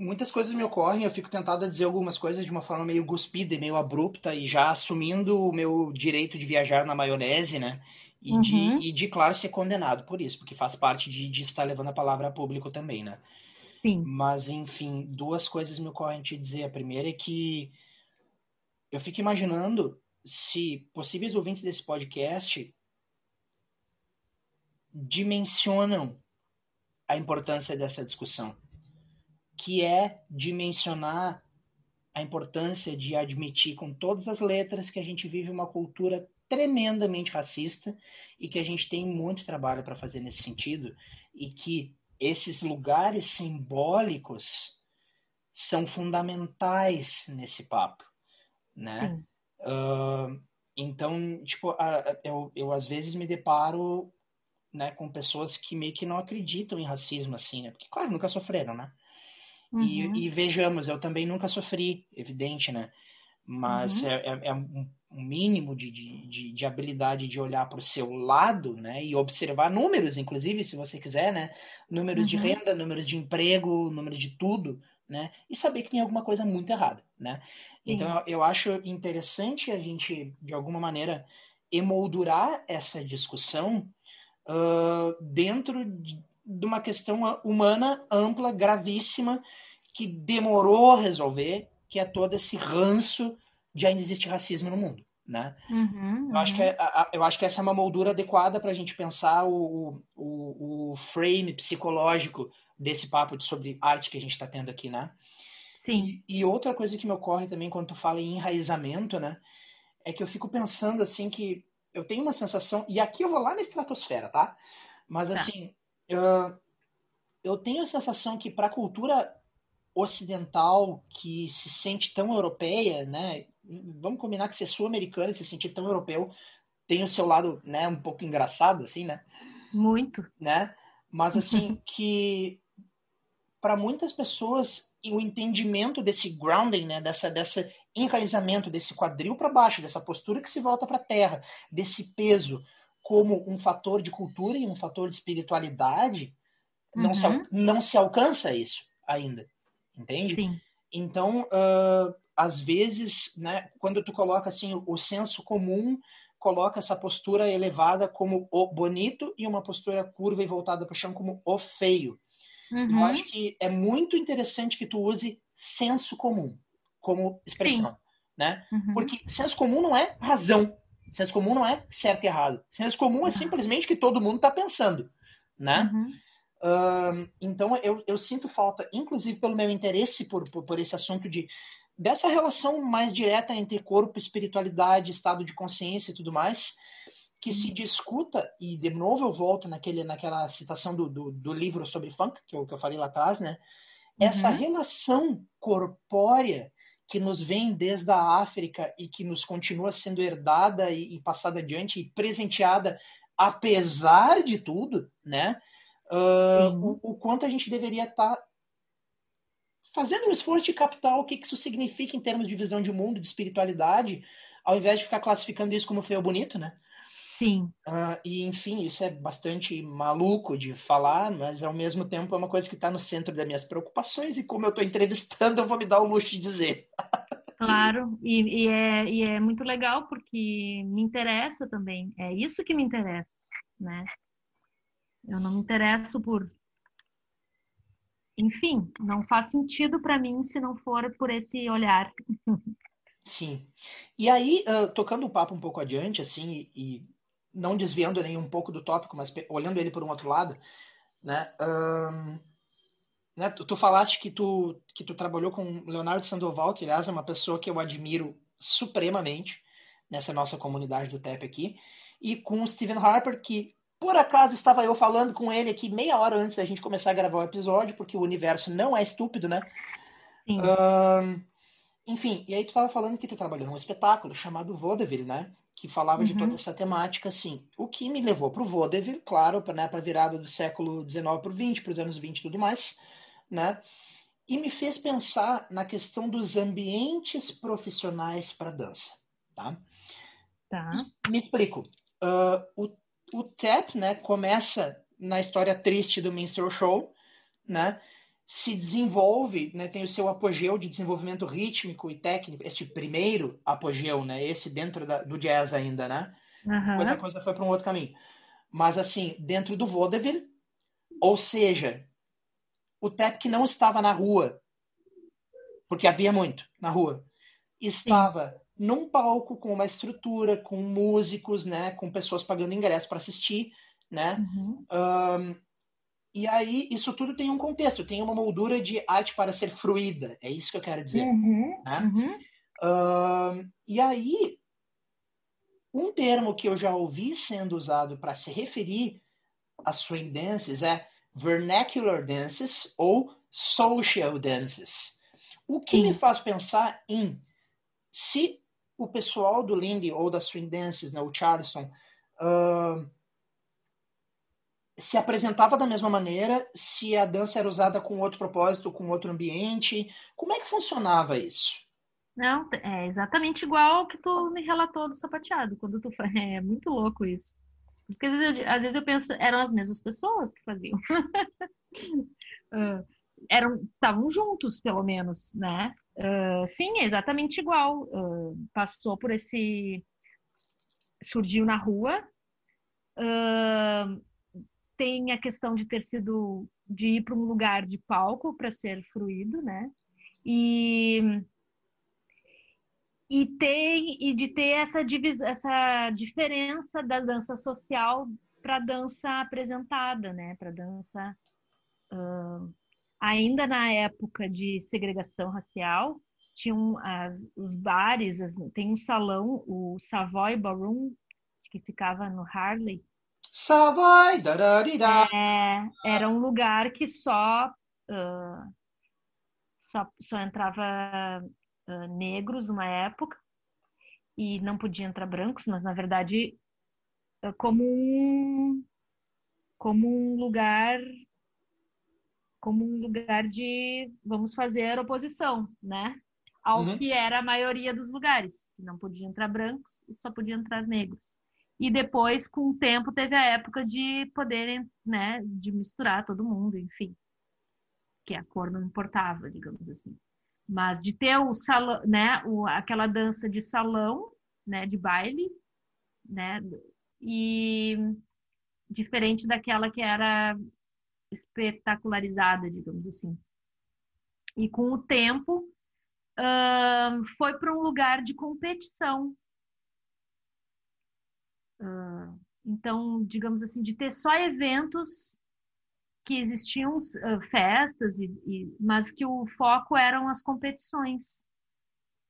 muitas coisas me ocorrem, eu fico tentado a dizer algumas coisas de uma forma meio guspida e meio abrupta e já assumindo o meu direito de viajar na maionese, né? E, uhum. de, e de, claro, ser condenado por isso, porque faz parte de, de estar levando a palavra a público também, né? Sim. Mas, enfim, duas coisas me ocorrem te dizer. A primeira é que eu fico imaginando se possíveis ouvintes desse podcast dimensionam a importância dessa discussão que é dimensionar a importância de admitir com todas as letras que a gente vive uma cultura tremendamente racista e que a gente tem muito trabalho para fazer nesse sentido e que esses lugares simbólicos são fundamentais nesse papo, né? Uh, então, tipo, eu, eu às vezes me deparo né, com pessoas que meio que não acreditam em racismo, assim, né? Porque, claro, nunca sofreram, né? Uhum. E, e, vejamos, eu também nunca sofri, evidente, né? Mas uhum. é, é, é, um mínimo de, de, de, habilidade de olhar para o seu lado, né? E observar números, inclusive, se você quiser, né? Números uhum. de renda, números de emprego, números de tudo, né? E saber que tem alguma coisa muito errada, né? Então, eu, eu acho interessante a gente, de alguma maneira, emoldurar essa discussão uh, dentro de, de uma questão humana ampla, gravíssima, que demorou a resolver, que é todo esse ranço de ainda existe racismo no mundo. Né? Uhum, eu, acho que é, eu acho que essa é uma moldura adequada para a gente pensar o, o, o, frame psicológico desse papo de, sobre arte que a gente está tendo aqui, né? Sim. E, e, outra coisa que me ocorre também quando tu fala em enraizamento, né? É que eu fico pensando assim que eu tenho uma sensação, e aqui eu vou lá na estratosfera, tá? Mas tá. assim, uh, eu tenho a sensação que para a cultura ocidental que se sente tão europeia, né? Vamos combinar que ser sul-americano e se sentir tão europeu tem o seu lado, né, um pouco engraçado assim, né? Muito, né? Mas assim que para muitas pessoas o entendimento desse grounding, né, dessa dessa enraizamento desse quadril para baixo, dessa postura que se volta para a terra, desse peso como um fator de cultura e um fator de espiritualidade, uhum. não, se, uhum. não se alcança isso ainda, entende? Sim. Então, uh, às vezes, né, quando tu coloca assim o, o senso comum coloca essa postura elevada como o bonito e uma postura curva e voltada para o chão como o feio. Uhum. Eu acho que é muito interessante que tu use senso comum como expressão, Sim. né? Uhum. Porque senso comum não é razão, Senso comum não é certo e errado. Senso comum é simplesmente que todo mundo está pensando, né? Uhum. Uh, então eu, eu sinto falta, inclusive pelo meu interesse por, por, por, esse assunto de dessa relação mais direta entre corpo, espiritualidade, estado de consciência e tudo mais, que se discuta, e de novo eu volto naquele, naquela citação do, do, do livro sobre funk, que eu, que eu falei lá atrás, né? Essa uhum. relação corpórea que nos vem desde a África e que nos continua sendo herdada e, e passada adiante e presenteada, apesar de tudo, né? Uh, o, o, quanto a gente deveria estar tá fazendo um esforço de captar o que, que isso significa em termos de visão de mundo, de espiritualidade, ao invés de ficar classificando isso como feio bonito, né? Sim. Uh, e, enfim, isso é bastante maluco de falar, mas ao mesmo tempo é uma coisa que está no centro das minhas preocupações e como eu estou entrevistando, eu vou me dar o luxo de dizer. Claro, e, e, é, e é muito legal porque me interessa também. É isso que me interessa, né? Eu não me interesso por enfim, não faz sentido para mim se não for por esse olhar. Sim. E aí, uh, tocando o papo um pouco adiante, assim, e, e, não desviando nem um pouco do tópico, mas olhando ele por um outro lado, né? né tu, tu, falaste que tu, que tu trabalhou com Leonardo Sandoval, que aliás é uma pessoa que eu admiro supremamente nessa nossa comunidade do TEP aqui, e com o Stephen Harper, que por acaso estava eu falando com ele aqui meia hora antes da gente começar a gravar o episódio, porque o universo não é estúpido, né? Sim. enfim, e aí tu estava falando que tu trabalhou num espetáculo chamado Vaudeville, né? Que falava uhum. de toda essa temática, assim. O que me levou para o Vaudeville, claro, para né, a virada do século XIX para o XX, para os anos 20 e tudo mais, né? E me fez pensar na questão dos ambientes profissionais para dança, tá? Tá. Me explico. Uh, o o Tap, né, começa na história triste do minstrel show, né, se desenvolve, né, tem o seu apogeu de desenvolvimento rítmico e técnico, este primeiro apogeu, né, esse dentro da, do jazz ainda, né, uhum. depois a coisa foi para um outro caminho. Mas assim, dentro do vaudeville, ou seja, o Tap que não estava na rua, porque havia muito na rua, estava Sim num palco com uma estrutura, com músicos, né, com pessoas pagando ingresso para assistir, né? Uhum. Um, e aí isso tudo tem um contexto, tem uma moldura de arte para ser fruída, é isso que eu quero dizer. Uhum. Né? Uhum. Um, e aí um termo que eu já ouvi sendo usado para se referir a swing dances é vernacular dances ou social dances. O que Sim. me faz pensar em se o pessoal do Lindy ou da Swing Dances, né, o Charleston, uh, se apresentava da mesma maneira, se a dança era usada com outro propósito, com outro ambiente, como é que funcionava isso? Não, é exatamente igual que tu me relatou do sapateado, quando tu é muito louco isso. Porque às vezes, eu, às vezes eu penso, eram as mesmas pessoas que faziam. uh, eram, estavam juntos, pelo menos, né? Uh, sim, é exatamente igual. Uh, passou por esse. surgiu na rua. Uh, tem a questão de ter sido. de ir para um lugar de palco para ser fruído, né? E. E, tem, e de ter essa, divis, essa diferença da dança social para dança apresentada, né? Para dança uh, ainda na época de segregação racial, tinham as, os bares, as, tem um salão, o Savoy Ballroom, que ficava no Harley. Da, da. É, era um lugar que só uh, só, só entrava uh, negros numa época e não podia entrar brancos, mas na verdade como um como um lugar como um lugar de vamos fazer oposição, né? Ao uhum. que era a maioria dos lugares. Não podia entrar brancos e só podia entrar negros. E depois, com o tempo, teve a época de poderem, né, de misturar todo mundo, enfim. Que a cor não importava, digamos assim. Mas de ter o salão, né, o, aquela dança de salão, né, de baile, né, e diferente daquela que era espetacularizada, digamos assim. E com o tempo, uh, foi para um lugar de competição. Uh, então, digamos assim, de ter só eventos que existiam uh, festas, e, e, mas que o foco eram as competições,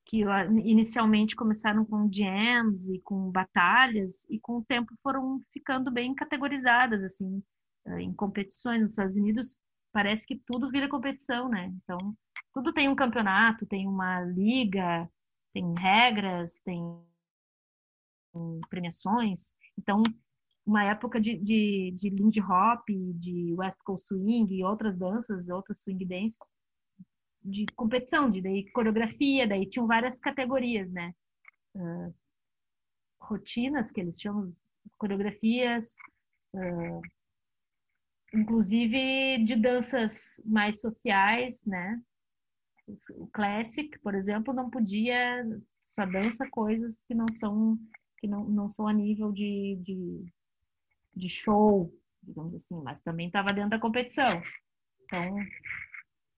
que inicialmente começaram com jams e com batalhas, e com o tempo foram ficando bem categorizadas, assim, eh, em competições nos Estados Unidos, parece que tudo vira competição, né? Então, tudo tem um campeonato, tem uma liga, tem regras, tem premiações. Então, uma época de, de, de Lindy Hop, de West Coast Swing e outras danças, outras swing dances, de competição, de daí coreografia, daí tinham várias categorias, né? Uh, rotinas, que eles chamam coreografias, uh, inclusive de danças mais sociais, né? O classic, por exemplo, não podia só dança coisas que não são que não, não são a nível de, de, de show, digamos assim, mas também estava dentro da competição. Então,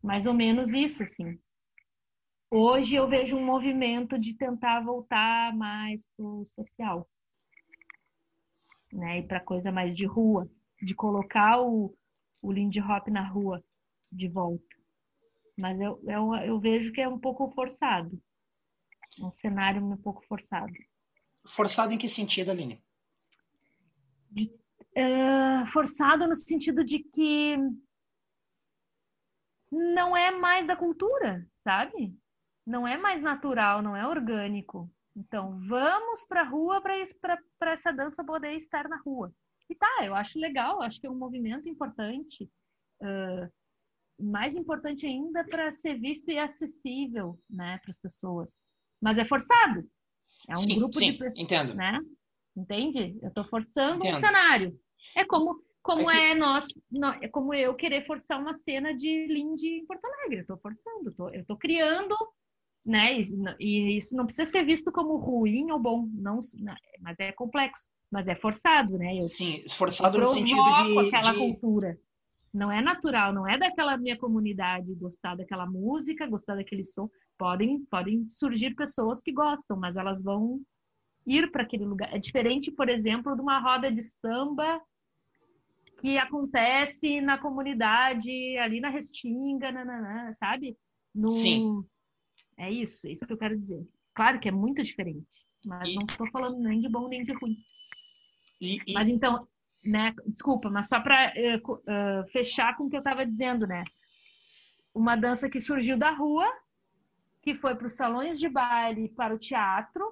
Mais ou menos isso, assim. Hoje eu vejo um movimento de tentar voltar mais pro social, né? E para coisa mais de rua, de colocar o, o Lindy Hop na rua de volta. Mas eu, eu, eu vejo que é um pouco forçado. Um cenário um pouco forçado. Forçado em que sentido, Aline? De, uh, forçado no sentido de que não é mais da cultura, sabe? Não é mais natural, não é orgânico. Então, vamos para a rua para essa dança poder estar na rua. E tá, eu acho legal, acho que é um movimento importante. Uh, mais importante ainda para ser visto e acessível né, para as pessoas. Mas é forçado. É um sim, grupo sim, de entendo. Né? Entende? Eu estou forçando entendo. um cenário. É como como é, que... é nós, é como eu querer forçar uma cena de Lindy em Porto Alegre. Eu estou forçando, tô, eu estou criando, né? E, e, isso não precisa ser visto como ruim ou bom, não, mas é complexo, mas é forçado, né? Eu, Sim, forçado no sentido de aquela de... cultura. Não é natural, não é daquela minha comunidade gostar daquela música, gostar daquele som. Podem, podem surgir pessoas que gostam, mas elas vão ir para aquele lugar. É diferente, por exemplo, de uma roda de samba que acontece na comunidade, ali na Restinga, nananã, sabe? No... Sim. É isso, é isso que eu quero dizer. Claro que é muito diferente, mas e... não estou falando nem de bom nem de ruim. E, e... Mas então, né? Desculpa, mas só para uh, uh, fechar com o que eu estava dizendo, né? Uma dança que surgiu da rua, que foi para os salões de baile, para o teatro,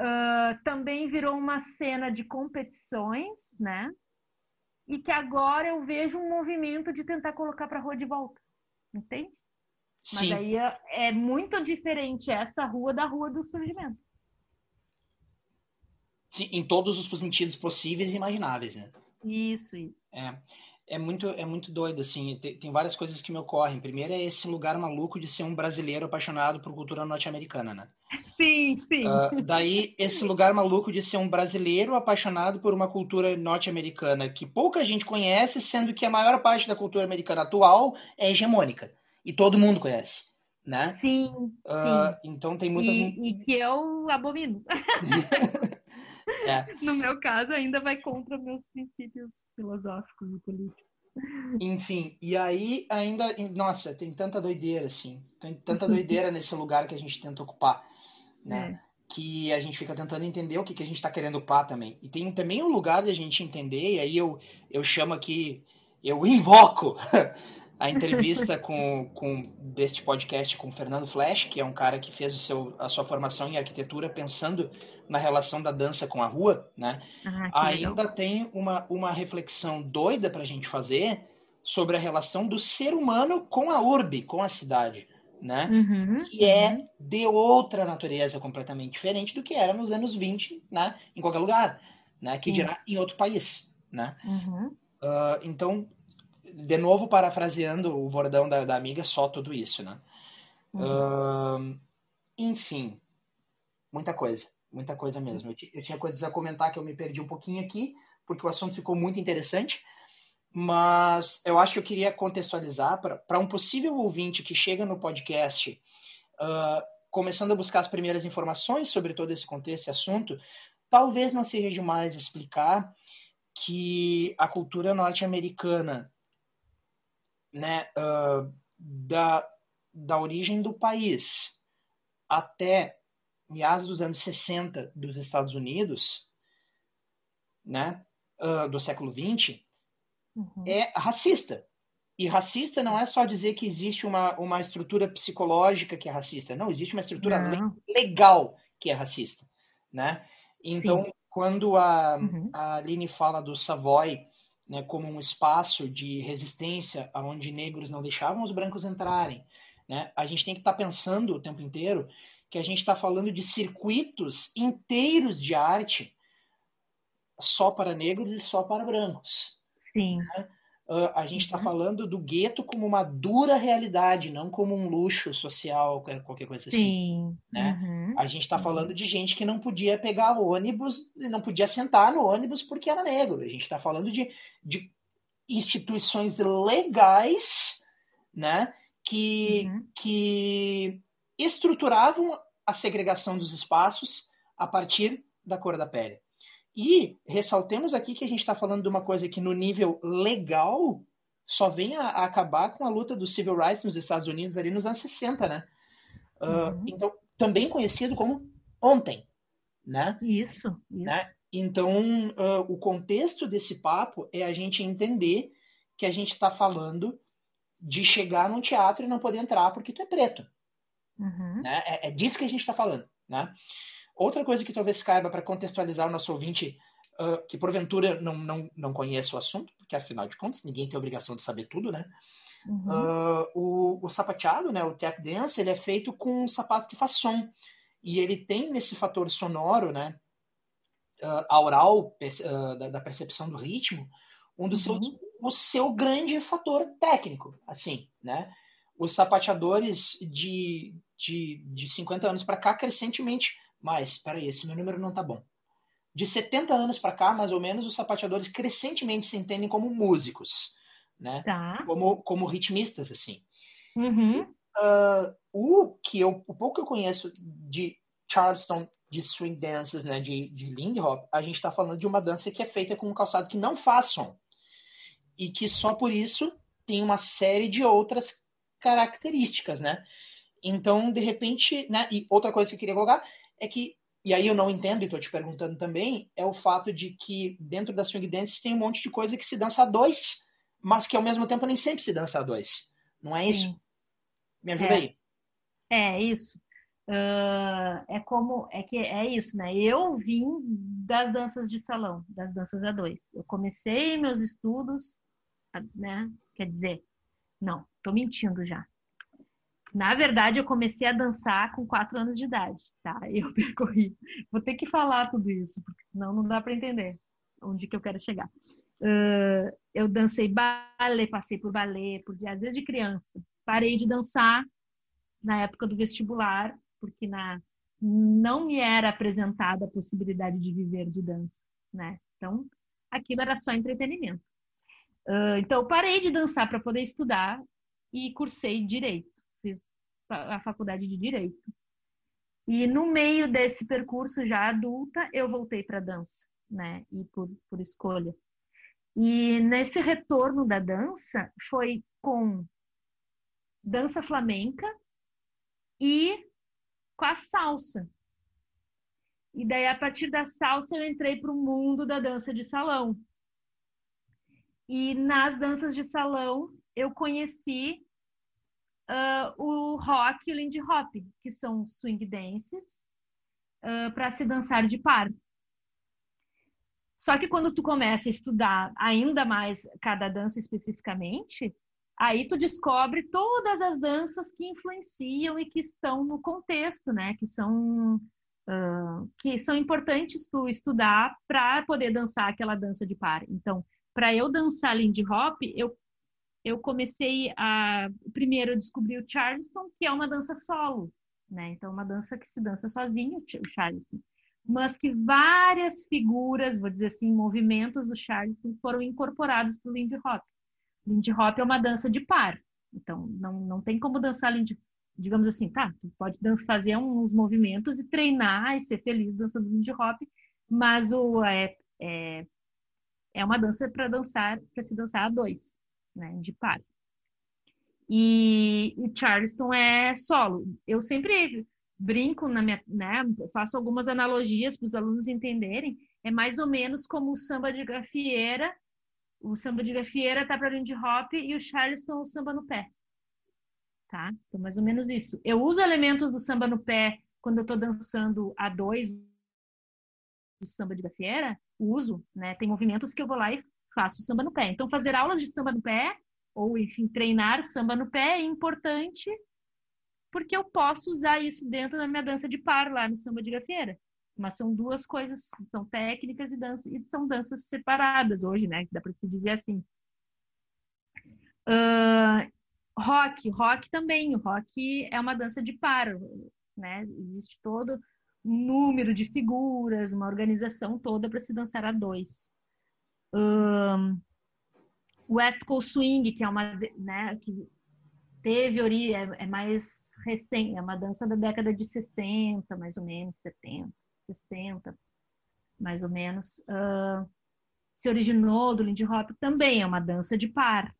uh, também virou uma cena de competições, né? E que agora eu vejo um movimento de tentar colocar para a rua de volta, entende? Sim. Mas aí é, é muito diferente essa rua da rua do surgimento. Sim, em todos os sentidos possíveis e imagináveis, né? Isso, isso. É, é muito, é muito doido, assim. Tem, tem várias coisas que me ocorrem. Primeiro é esse lugar maluco de ser um brasileiro apaixonado por cultura norte-americana, né? Sim, sim. Uh, daí, esse lugar maluco de ser um brasileiro apaixonado por uma cultura norte-americana que pouca gente conhece, sendo que a maior parte da cultura americana atual é hegemônica. E todo mundo conhece né? Sim, uh, sim. Então tem muitas. E, e que eu abomino. É. No meu caso, ainda vai contra meus princípios filosóficos e políticos. Enfim, e aí ainda, nossa, tem tanta doideira, assim, tem tanta doideira nesse lugar que a gente tenta ocupar, né? É. Que a gente fica tentando entender o que, que a gente está querendo ocupar também. E tem também um lugar de a gente entender, e aí eu, eu chamo aqui, eu invoco a entrevista com, com deste podcast com o Fernando Flash, que é um cara que fez o seu, a sua formação em arquitetura pensando na relação da dança com a rua, né? Ah, Ainda legal. tem uma, uma reflexão doida para a gente fazer sobre a relação do ser humano com a urbe, com a cidade, né? Uhum, que é uhum. de outra natureza completamente diferente do que era nos anos 20, né? Em qualquer lugar, né? Que dirá em outro país, né? Uhum. Uh, então, de novo, parafraseando o bordão da, da amiga, só tudo isso, né? Uh, enfim, muita coisa. Muita coisa mesmo. Eu, eu, tinha coisas a comentar que eu me perdi um pouquinho aqui, porque o assunto ficou muito interessante. Mas eu acho que eu queria contextualizar para um possível ouvinte que chega no podcast, uh, começando a buscar as primeiras informações sobre todo esse contexto e assunto, talvez não seja demais explicar que a cultura norte-americana, né, uh, da, da origem do país até meados dos anos 60 dos Estados Unidos, né, uh, do século 20, uhum. é racista. E racista não é só dizer que existe uma, uma estrutura psicológica que é racista. Não, existe uma estrutura legal que é racista, né? Então, Sim. quando a, uhum. a Aline fala do Savoy né, como um espaço de resistência onde negros não deixavam os brancos entrarem, né, a gente tem que estar tá pensando o tempo inteiro que a gente está falando de circuitos inteiros de arte só para negros e só para brancos. Sim. Né? Uh, a gente está uhum. falando do gueto como uma dura realidade, não como um luxo social, qualquer coisa assim. Sim. Né? Uhum. A gente está uhum. falando de gente que não podia pegar ônibus, não podia sentar no ônibus porque era negro. A gente está falando de, de instituições legais né, que, uhum. que estruturavam a segregação dos espaços a partir da cor da pele. E ressaltemos aqui que a gente está falando de uma coisa que, no nível legal, só vem a, a, acabar com a luta dos civil rights nos Estados Unidos ali nos anos 60, né? Uh, uhum. Então, também conhecido como ontem, né? Isso. isso. Né? Então, uh, o contexto desse papo é a gente entender que a gente está falando de chegar num teatro e não poder entrar porque tu é preto. Uhum. Né? É, é, disso que a gente está falando, né? Outra coisa que talvez caiba para contextualizar o nosso ouvinte uh, que porventura não, não, não conhece o assunto, porque afinal de contas ninguém tem obrigação de saber tudo, né? Uhum. Uh, o, o sapateado, né, o tap dance, ele é feito com um sapato que faz som. E ele tem nesse fator sonoro, né, uh, aural, da, da, percepção do ritmo, um dos uhum. seus, o seu grande fator técnico, assim, né? Os sapateadores de, de, de 50 anos para cá, crescentemente mas, espera aí, esse meu número não tá bom. De 70 anos para cá, mais ou menos, os sapateadores crescentemente se entendem como músicos, né? Tá. Como, como ritmistas, assim. Uhum. Uh, o que eu, o pouco que eu conheço de Charleston, de swing dances, né, de, de Lindy Hop, a gente está falando de uma dança que é feita com um calçado que não faz som. E que só por isso tem uma série de outras características, né? Então, de repente, né? E outra coisa que eu queria colocar é que, e aí eu não entendo e estou te perguntando também, é o fato de que dentro da swing dance tem um monte de coisa que se dança a dois, mas que ao mesmo tempo nem sempre se dança a dois. Não é isso? Sim. Me ajuda é. aí. É isso. Uh, é como é que é isso, né? Eu vim das danças de salão, das danças a dois. Eu comecei meus estudos, né? Quer dizer, não, tô mentindo já. Na verdade, eu comecei a dançar com quatro anos de idade, tá? Eu percorri. Vou ter que falar tudo isso, porque senão não dá para entender onde que eu quero chegar. Uh, eu dancei balé, passei por balé, por jazz desde criança. Parei de dançar na época do vestibular, porque na não me era apresentada a possibilidade de viver de dança, né? Então, aquilo era só entretenimento. Uh, então, parei de dançar para poder estudar e cursei direito fiz a faculdade de direito. E no meio desse percurso já adulta, eu voltei para dança, né? E por, por escolha. E nesse retorno da dança foi com dança flamenca e com a salsa. E daí, a partir da salsa, eu entrei para o mundo da dança de salão. E nas danças de salão, eu conheci uh, o rock e o lindy hop, que são swing dances, uh, para se dançar de par. Só que quando tu começa a estudar ainda mais cada dança especificamente, aí tu descobre todas as danças que influenciam e que estão no contexto, né? Que são uh, que são importantes tu estudar para poder dançar aquela dança de par. Então, para eu dançar Lindy Hop, eu eu comecei a primeiro eu descobri o Charleston, que é uma dança solo, né? Então uma dança que se dança sozinho, o Charleston, mas que várias figuras, vou dizer assim, movimentos do Charleston foram incorporados para o Lindy Hop. Lindy Hop é uma dança de par, então não, não tem como dançar Lindy digamos assim, tá, tu pode fazer uns movimentos e treinar e ser feliz dançando Lindy Hop, mas o é, é, é uma dança para dançar, para se dançar a dois né, de par. E o Charleston é solo. Eu sempre brinco na minha, né, faço algumas analogias para os alunos entenderem. É mais ou menos como o samba de gafieira. O samba de gafieira tá para de hop e o Charleston o samba no pé. Tá? Então, mais ou menos isso. Eu uso elementos do samba no pé quando eu estou dançando a dois do samba de gafieira, uso, né? Tem movimentos que eu vou lá e faço samba no pé. Então, fazer aulas de samba no pé, ou enfim, treinar samba no pé é importante, porque eu posso usar isso dentro da minha dança de par lá no samba de gafieira. Mas são duas coisas, são técnicas e, dança, e são danças separadas hoje, né? Dá para se dizer assim. Uh, rock, rock também. O rock é uma dança de par, né? Existe todo um número de figuras, uma organização toda para se dançar a dois um, West Coast Swing, que é uma, né, que teve origem, é, é, mais recente, é uma dança da década de 60, mais ou menos, 70, 60, mais ou menos. Uh, se originou do Lindy Hop também, é uma dança de par.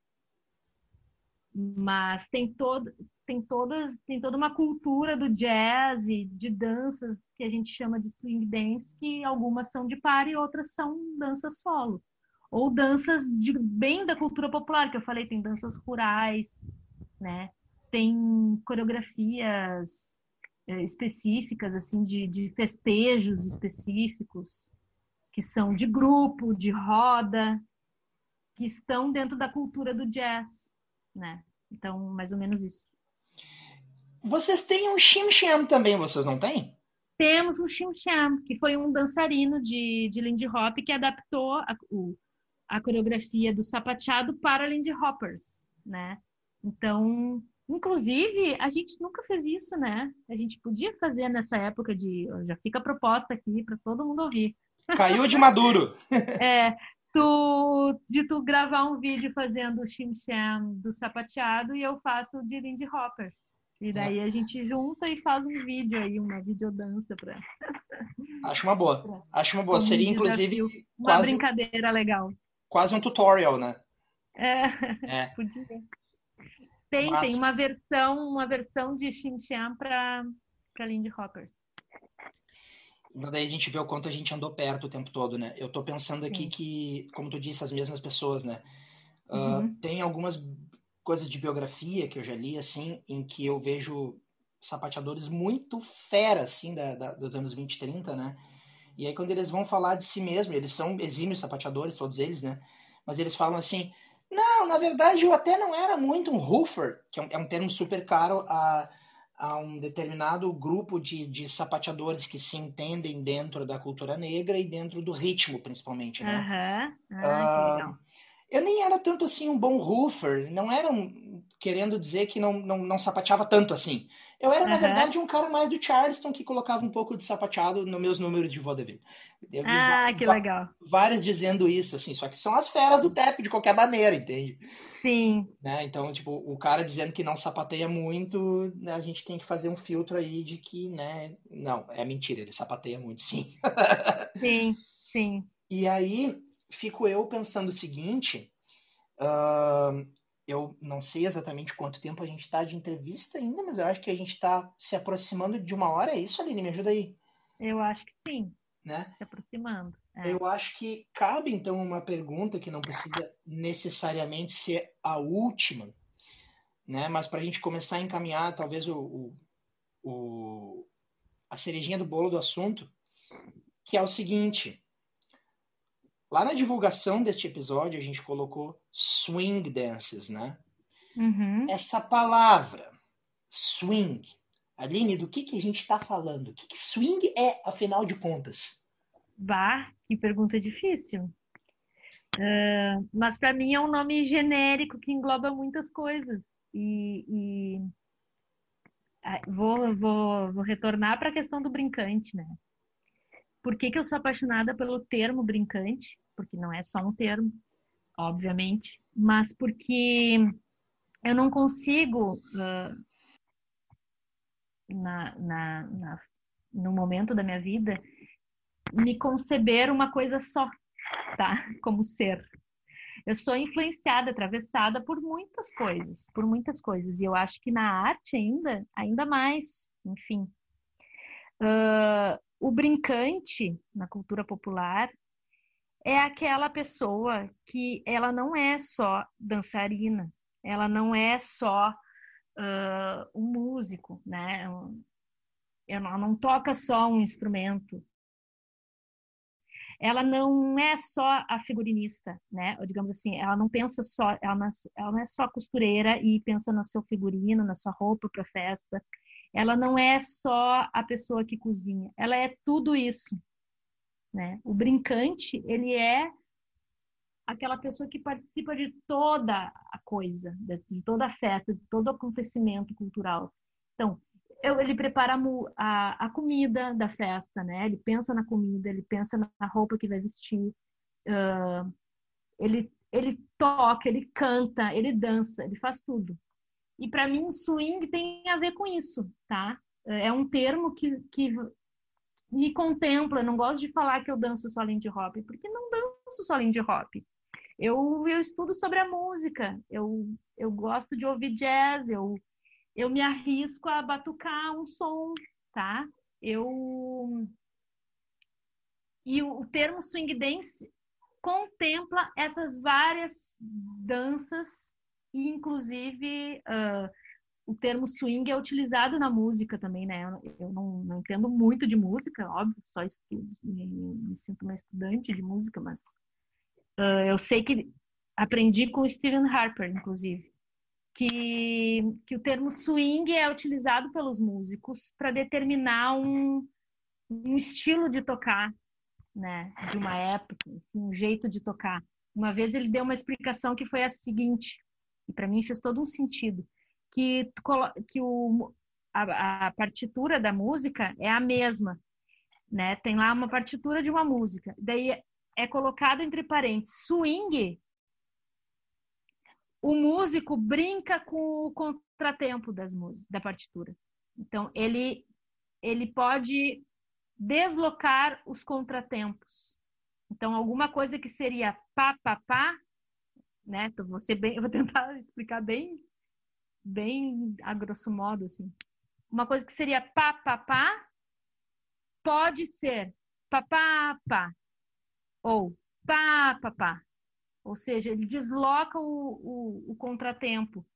Mas tem todo, tem todas, tem toda uma cultura do jazz e de danças que a gente chama de swing dance, que algumas são de par e outras são danças solo. Ou danças de, bem da cultura popular, que eu falei, tem danças rurais, né? Tem coreografias é, específicas, assim, de, de festejos específicos, que são de grupo, de roda, que estão dentro da cultura do jazz, né? Então, mais ou menos isso. Vocês têm um Shim Sham também, vocês não têm? Temos um Shim Sham, que foi um dançarino de, de Lindy Hop que adaptou a, o, a coreografia do sapateado para Lindy Hoppers, né? Então, inclusive, a gente nunca fez isso, né? A gente podia fazer nessa época de. Já fica a proposta aqui para todo mundo ouvir. Caiu de maduro. é, tu, de tu gravar um vídeo fazendo o Shim Sham do sapateado e eu faço de Lindy Hopper. E daí é. a gente junta e faz um vídeo aí, uma videodança para. Acho uma boa. Acho uma boa. Um Seria inclusive uma quase, brincadeira legal. Quase um tutorial, né? É. é. Podia. Tem, Mas... tem uma versão, uma versão de Xinxian para para Lindy Hoppers. Daí a gente vê o quanto a gente andou perto o tempo todo, né? Eu tô pensando aqui Sim. que, como tu disse, as mesmas pessoas, né? Uh, uhum. Tem algumas coisas de biografia que eu já li, assim, em que eu vejo sapateadores muito fera, assim, da, da, dos anos 20 e 30, né? E aí quando eles vão falar de si mesmo, eles são exímios sapateadores, todos eles, né? Mas eles falam assim, não, na verdade eu até não era muito um hoofer, que é um, é um termo super caro a, a um determinado grupo de, de sapateadores que se entendem dentro da cultura negra e dentro do ritmo, principalmente, né? Uhum. Ah, uh, eu nem era tanto assim um bom hoofer, não era um, querendo dizer que não, não, não sapateava tanto assim. Eu era, uhum. na verdade, um cara mais do Charleston que colocava um pouco de sapateado nos meus números de vaudeville. Eu ah, que legal. Várias dizendo isso, assim, só que são as feras do tap de qualquer maneira, entende? Sim. Né? Então, tipo, o cara dizendo que não sapateia muito, né, a gente tem que fazer um filtro aí de que, né, não, é mentira, ele sapateia muito, sim. sim, sim. E aí, fico eu pensando o seguinte, uh, eu não sei exatamente quanto tempo a gente está de entrevista ainda, mas eu acho que a gente está se aproximando de uma hora. É isso, Aline? Me ajuda aí. Eu acho que sim. Né? Se aproximando. É. Eu acho que cabe, então, uma pergunta que não precisa necessariamente ser a última, né? mas para a gente começar a encaminhar, talvez, o, o, o, a cerejinha do bolo do assunto, que é o seguinte. Lá na divulgação deste episódio, a gente colocou swing dances, né? Uhum. Essa palavra, swing, Aline, do que, que a gente está falando? O que, que swing é, afinal de contas? Bah, que pergunta difícil. Uh, mas para mim é um nome genérico que engloba muitas coisas. E, e... vou, vou, vou retornar para a questão do brincante, né? Por que, que eu sou apaixonada pelo termo brincante? Porque não é só um termo, obviamente, mas porque eu não consigo, uh, na, na, na, no momento da minha vida, me conceber uma coisa só, tá? Como ser. Eu sou influenciada, atravessada por muitas coisas, por muitas coisas. E eu acho que na arte ainda, ainda mais, enfim. Uh, o brincante na cultura popular é aquela pessoa que ela não é só dançarina, ela não é só uh, um músico, né? Ela não toca só um instrumento. Ela não é só a figurinista, né? Ou, digamos assim, ela não pensa só, ela não, é, ela não é só costureira e pensa no seu figurino, na sua roupa para festa ela não é só a pessoa que cozinha, ela é tudo isso. Né? O brincante, ele é aquela pessoa que participa de toda a coisa, de toda a festa, de todo acontecimento cultural. Então, eu, ele prepara a, a, comida da festa, né? Ele pensa na comida, ele pensa na roupa que vai vestir, uh, ele, ele toca, ele canta, ele dança, ele faz tudo. E para mim, swing tem a ver com isso, tá? É um termo que, que me contempla. Não gosto de falar que eu danço só Lindy Hop, porque não danço só Lindy Hop. Eu, eu estudo sobre a música, eu, eu gosto de ouvir jazz, eu, eu me arrisco a batucar um som, tá? Eu e o, o termo swing dance contempla essas várias danças inclusive uh, o termo swing é utilizado na música também, né? Eu não, não entendo muito de música, óbvio, só estudo, me, me sinto uma estudante de música, mas uh, eu sei que aprendi com o Stephen Harper, inclusive, que, que o termo swing é utilizado pelos músicos para determinar um, um estilo de tocar, né? De uma época, assim, um jeito de tocar. Uma vez ele deu uma explicação que foi a seguinte, e para mim fez todo um sentido que, que o, a, a, partitura da música é a mesma, né? Tem lá uma partitura de uma música. Daí é colocado entre parênteses swing. O músico brinca com o contratempo das músicas, da partitura. Então ele ele pode deslocar os contratempos. Então alguma coisa que seria pá pá pá, né? Você bem, eu vou tentar explicar bem bem a grosso modo, assim. Uma coisa que seria pá, pá, pá, pode ser pá, pá, pá, ou pá, pá, pá. Ou seja, ele desloca o, o, o contratempo.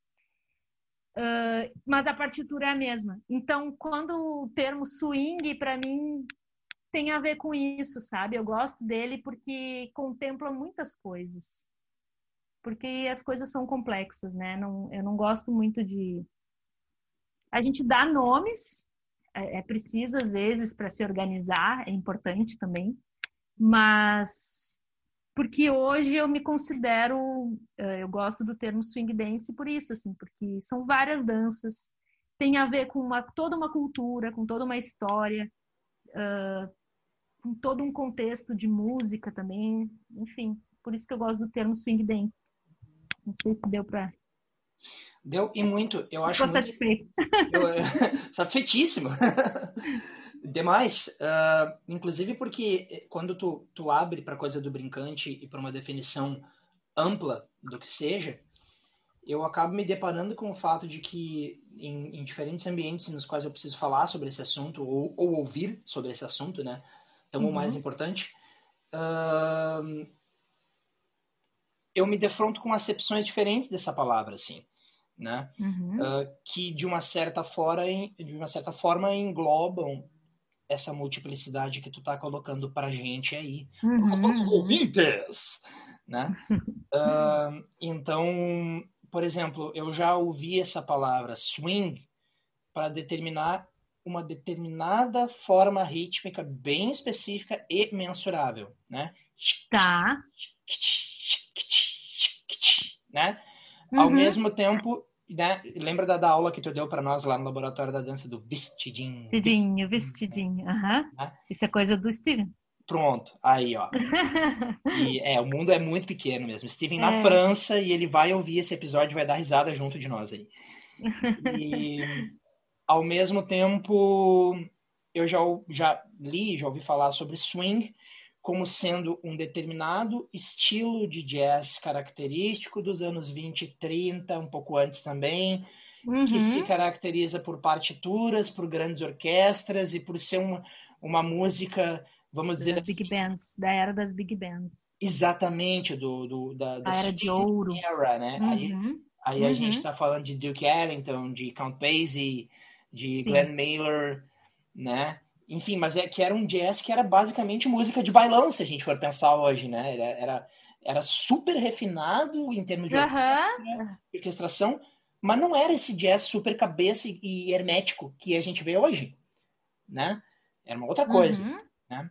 Uh, mas a partitura é a mesma. Então, quando o termo swing, para mim, tem a ver com isso, sabe? Eu gosto dele porque contempla muitas coisas porque as coisas são complexas, né? Não, eu não gosto muito de. A gente dá nomes, é, é preciso às vezes para se organizar, é importante também, mas porque hoje eu me considero, é, eu gosto do termo swing dance por isso, assim, porque são várias danças, tem a ver com uma, toda uma cultura, com toda uma história, uh, com todo um contexto de música também, enfim, por isso que eu gosto do termo swing dance. Não sei se deu para. Deu e muito. Eu acho. Estou satisfeito. Eu, satisfeitíssimo. Demais. Uh, inclusive porque eh, quando tu, tu abre para coisa do brincante e para uma definição ampla do que seja, eu acabo me deparando com o fato de que em, em diferentes ambientes nos quais eu preciso falar sobre esse assunto ou, ou ouvir sobre esse assunto, né? Então, uhum. o mais importante. Uh, eu me defronto com acepções diferentes dessa palavra, assim, né? Uhum. Uh, que de uma certa forma, de uma certa forma englobam essa multiplicidade que tu tá colocando pra gente aí, uhum. nossos ouvintes, né? Uh, então, por exemplo, eu já ouvi essa palavra swing para determinar uma determinada forma rítmica bem específica e mensurável, né? Tá né? Uhum. Ao mesmo tempo, né? Lembra da, da aula que tu deu para nós lá no laboratório da dança do vestidinho? Vestidinho, vestidinho. Uhum. Né? Isso é coisa do Steven. Pronto, aí, ó. e, é, o mundo é muito pequeno mesmo. Steven é. na França e ele vai ouvir esse episódio e vai dar risada junto de nós aí. E ao mesmo tempo, eu já, já li, já ouvi falar sobre swing, como sendo um determinado estilo de jazz característico dos anos 20 e 30, um pouco antes também, uhum. que se caracteriza por partituras, por grandes orquestras e por ser uma, uma música, vamos dizer das big bands, da era das big bands. Exatamente, do, do da, da era de ouro. Era, né? Uhum. Aí, aí uhum. a gente está falando de Duke Ellington, de Count Basie, de Sim. Glenn Miller, né? Enfim, mas é que era um jazz que era basicamente música de bailão, se a gente for pensar hoje, né? Era, era, era super refinado em termos de, uhum. orquestração, mas não era esse jazz super cabeça e hermético que a gente vê hoje, né? Era uma outra coisa, uhum. né?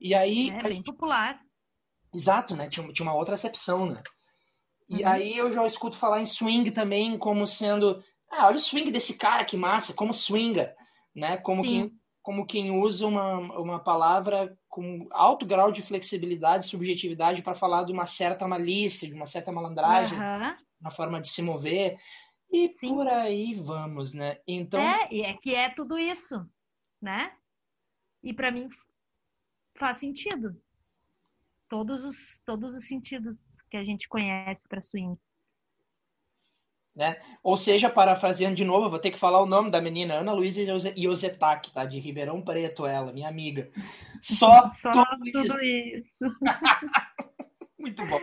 E aí... É bem popular. Exato, né? Tinha, tinha uma outra acepção, né? E uhum. aí eu já escuto falar em swing também como sendo... Ah, olha o swing desse cara, que massa, como swinga, né? Como Sim. que como quem usa uma, uma palavra com alto grau de flexibilidade e subjetividade para falar de uma certa malícia, de uma certa malandragem uhum. na forma de se mover. E Sim. por aí vamos, né? Então. É, e é que é tudo isso, né? E para mim faz sentido. Todos os, todos os sentidos que a gente conhece para swing. Né? Ou seja, parafraseando de novo, vou ter que falar o nome da menina, Ana Luísa Iosetaki, tá? De Ribeirão Preto, ela, minha amiga. Só, Só tudo, tudo isso. isso. Muito bom.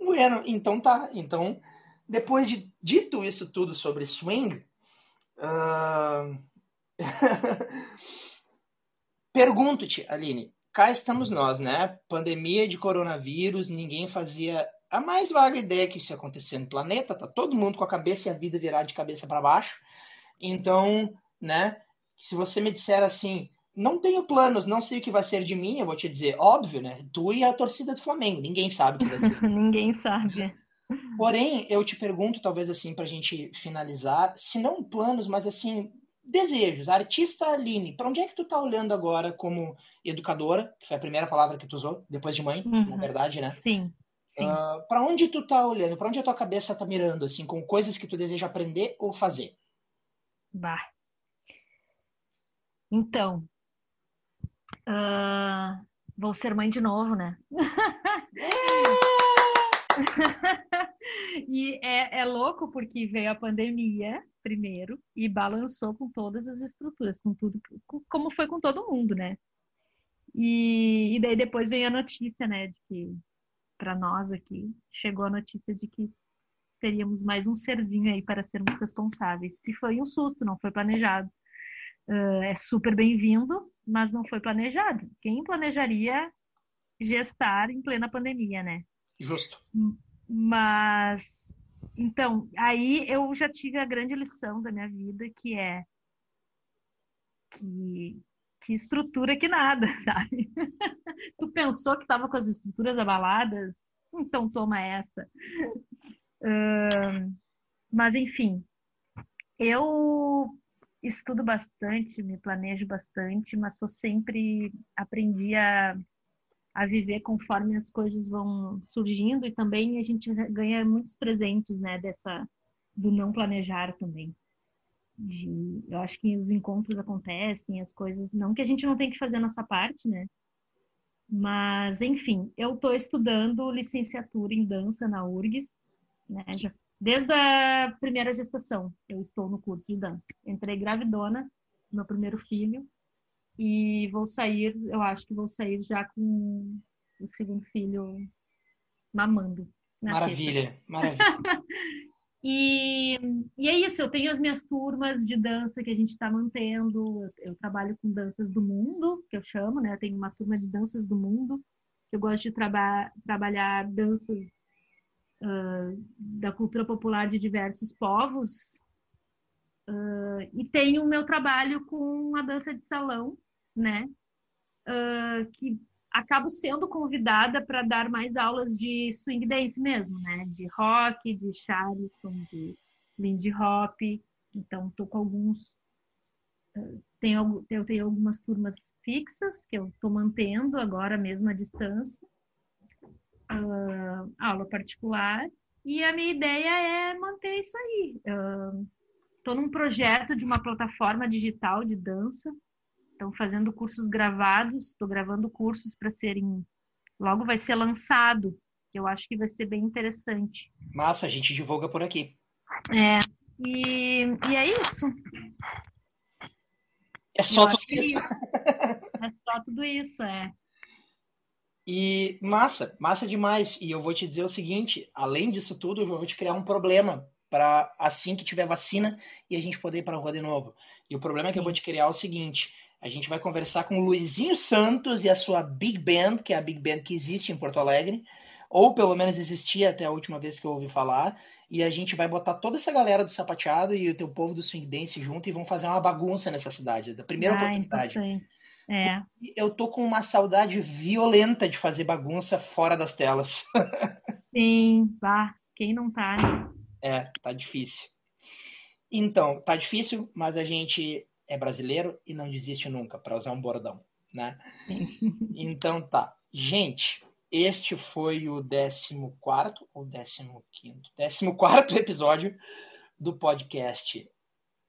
Bueno, então tá. Então, depois de dito isso tudo sobre swing, uh... pergunto-te, Aline, cá estamos nós, né? Pandemia de coronavírus, ninguém fazia a mais vaga ideia que isso ia acontecer no planeta, tá todo mundo com a cabeça e a vida virada de cabeça para baixo. Então, né, se você me disser assim, não tenho planos, não sei o que vai ser de mim, eu vou te dizer, óbvio, né? Tu e a torcida do Flamengo, ninguém sabe o que vai ser. ninguém sabe. Porém, eu te pergunto, talvez assim, para a gente finalizar, se não planos, mas assim, desejos. Artista Aline, para onde é que tu tá olhando agora como educadora, que foi a primeira palavra que tu usou, depois de mãe, uhum. na verdade, né? Sim. Sim. Uh, ah, para onde tu tá olhando? Para onde a tua cabeça tá mirando, assim, com coisas que tu deseja aprender ou fazer? Bah. Então, uh, vou ser mãe de novo, né? e é, é louco porque veio a pandemia primeiro e balançou com todas as estruturas, com tudo, com, como foi com todo mundo, né? E, e daí depois veio a notícia, né, de que para nós aqui chegou a notícia de que teríamos mais um serzinho aí para sermos responsáveis, que foi um susto, não foi planejado. Uh, é super bem-vindo, mas não foi planejado. Quem planejaria gestar em plena pandemia, né? Justo. Mas, então, aí eu já tive a grande lição da minha vida, que é que, que estrutura que nada, sabe? tu pensou que estava com as estruturas abaladas? Então toma essa. Uh, mas, enfim, eu estudo bastante, me planejo bastante, mas estou sempre aprendi a a viver conforme as coisas vão surgindo e também a gente ganha muitos presentes, né, dessa do não planejar também. De, eu acho que os encontros acontecem, as coisas, não que a gente não tem que fazer a nossa parte, né? Mas, enfim, eu estou estudando licenciatura em dança na URGS, né? Já, desde a primeira gestação eu estou no curso de dança. Entrei gravidona, meu primeiro filho, e vou sair, eu acho que vou sair já com o segundo filho mamando. Maravilha, maravilha. e, e é isso, eu tenho as minhas turmas de dança que a gente está mantendo. Eu, eu, trabalho com danças do mundo, que eu chamo, né? Eu tenho uma turma de danças do mundo. Eu gosto de traba trabalhar danças uh, da cultura popular de diversos povos, Uh, e tenho o meu trabalho com a dança de salão, né? Uh, que acabo sendo convidada para dar mais aulas de swing dance mesmo, né? De rock, de charleston, de lindy hop. Então, estou com alguns. Uh, tenho, eu tenho algumas turmas fixas que eu estou mantendo agora mesmo à distância, uh, aula particular, e a minha ideia é manter isso aí. Estou num projeto de uma plataforma digital de dança Estão fazendo cursos gravados, estou gravando cursos para serem. Logo vai ser lançado, que eu acho que vai ser bem interessante. Massa, a gente divulga por aqui. É, e, e é isso. É só eu tudo isso. É só tudo isso, é. E massa, massa demais. E eu vou te dizer o seguinte: além disso tudo, eu vou te criar um problema para assim que tiver vacina e a gente poder ir para a rua de novo. E o problema é que eu vou te criar o seguinte: a gente vai conversar com o Luizinho Santos e a sua Big Band, que é a Big Band que existe em Porto Alegre, ou pelo menos existia até a última vez que eu ouvi falar. E a gente vai botar toda essa galera do sapateado e o teu povo do swing dance junto e vão fazer uma bagunça nessa cidade, da primeira ah, oportunidade. É. Eu tô com uma saudade violenta de fazer bagunça fora das telas. Sim, vá, quem não tá, né? É, tá difícil. Então, tá difícil, mas a gente é brasileiro e não desiste nunca, para usar um bordão, né? Então tá. Gente, este foi o 14 ou 15? 14 episódio do podcast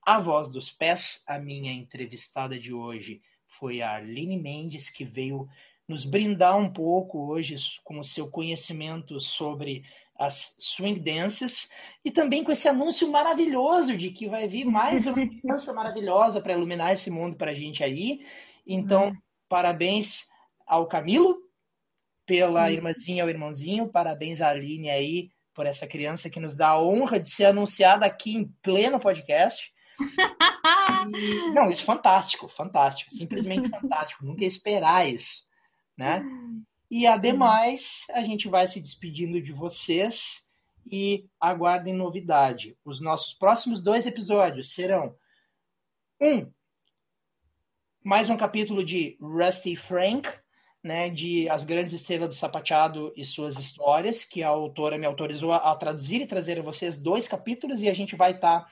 A Voz dos Pés. A minha entrevistada de hoje foi a Aline Mendes, que veio nos brindar um pouco hoje com o seu conhecimento sobre as swing dances e também com esse anúncio maravilhoso de que vai vir mais uma dança maravilhosa para iluminar esse mundo para a gente aí. Então, uhum. parabéns ao Camilo pela Isso. irmãzinha ou irmãozinho, parabéns à Aline aí por essa criança que nos dá a honra de ser anunciada aqui em pleno podcast. E, não, isso é fantástico, fantástico, simplesmente fantástico. Nunca ia esperar isso, né? E ademais, a gente vai se despedindo de vocês e aguardem novidade. Os nossos próximos dois episódios serão um mais um capítulo de Rusty Frank, né, de As Grandes Estrelas do Sapateado e Suas Histórias, que a autora me autorizou a, traduzir e trazer a vocês dois capítulos, e a gente vai estar tá,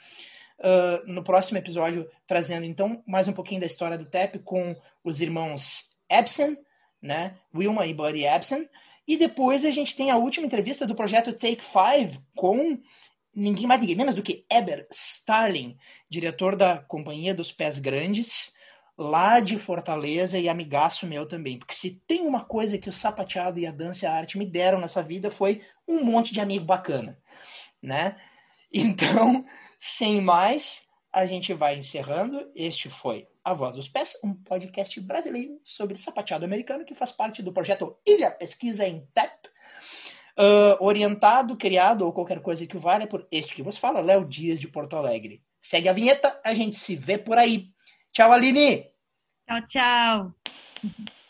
uh, no próximo episódio trazendo então mais um pouquinho da história do TEP com os irmãos Epson, né? Wilma e Buddy Ebsen. E depois a gente tem a última entrevista do projeto Take Five com ninguém mais, ninguém menos do que Eber Starling, diretor da Companhia dos Pés Grandes, lá de Fortaleza e amigaço meu também. Porque se tem uma coisa que o sapateado e a dança e a arte me deram nessa vida foi um monte de amigo bacana, né? Então, sem mais, a gente vai encerrando. Este foi A Voz dos Pés, um podcast brasileiro sobre sapateado americano que faz parte do projeto Ilha Pesquisa em TEP, uh, orientado, criado ou qualquer coisa que valha por este que vos fala, Léo Dias de Porto Alegre. Segue a vinheta, a gente se vê por aí. Tchau, Aline! Tchau, tchau!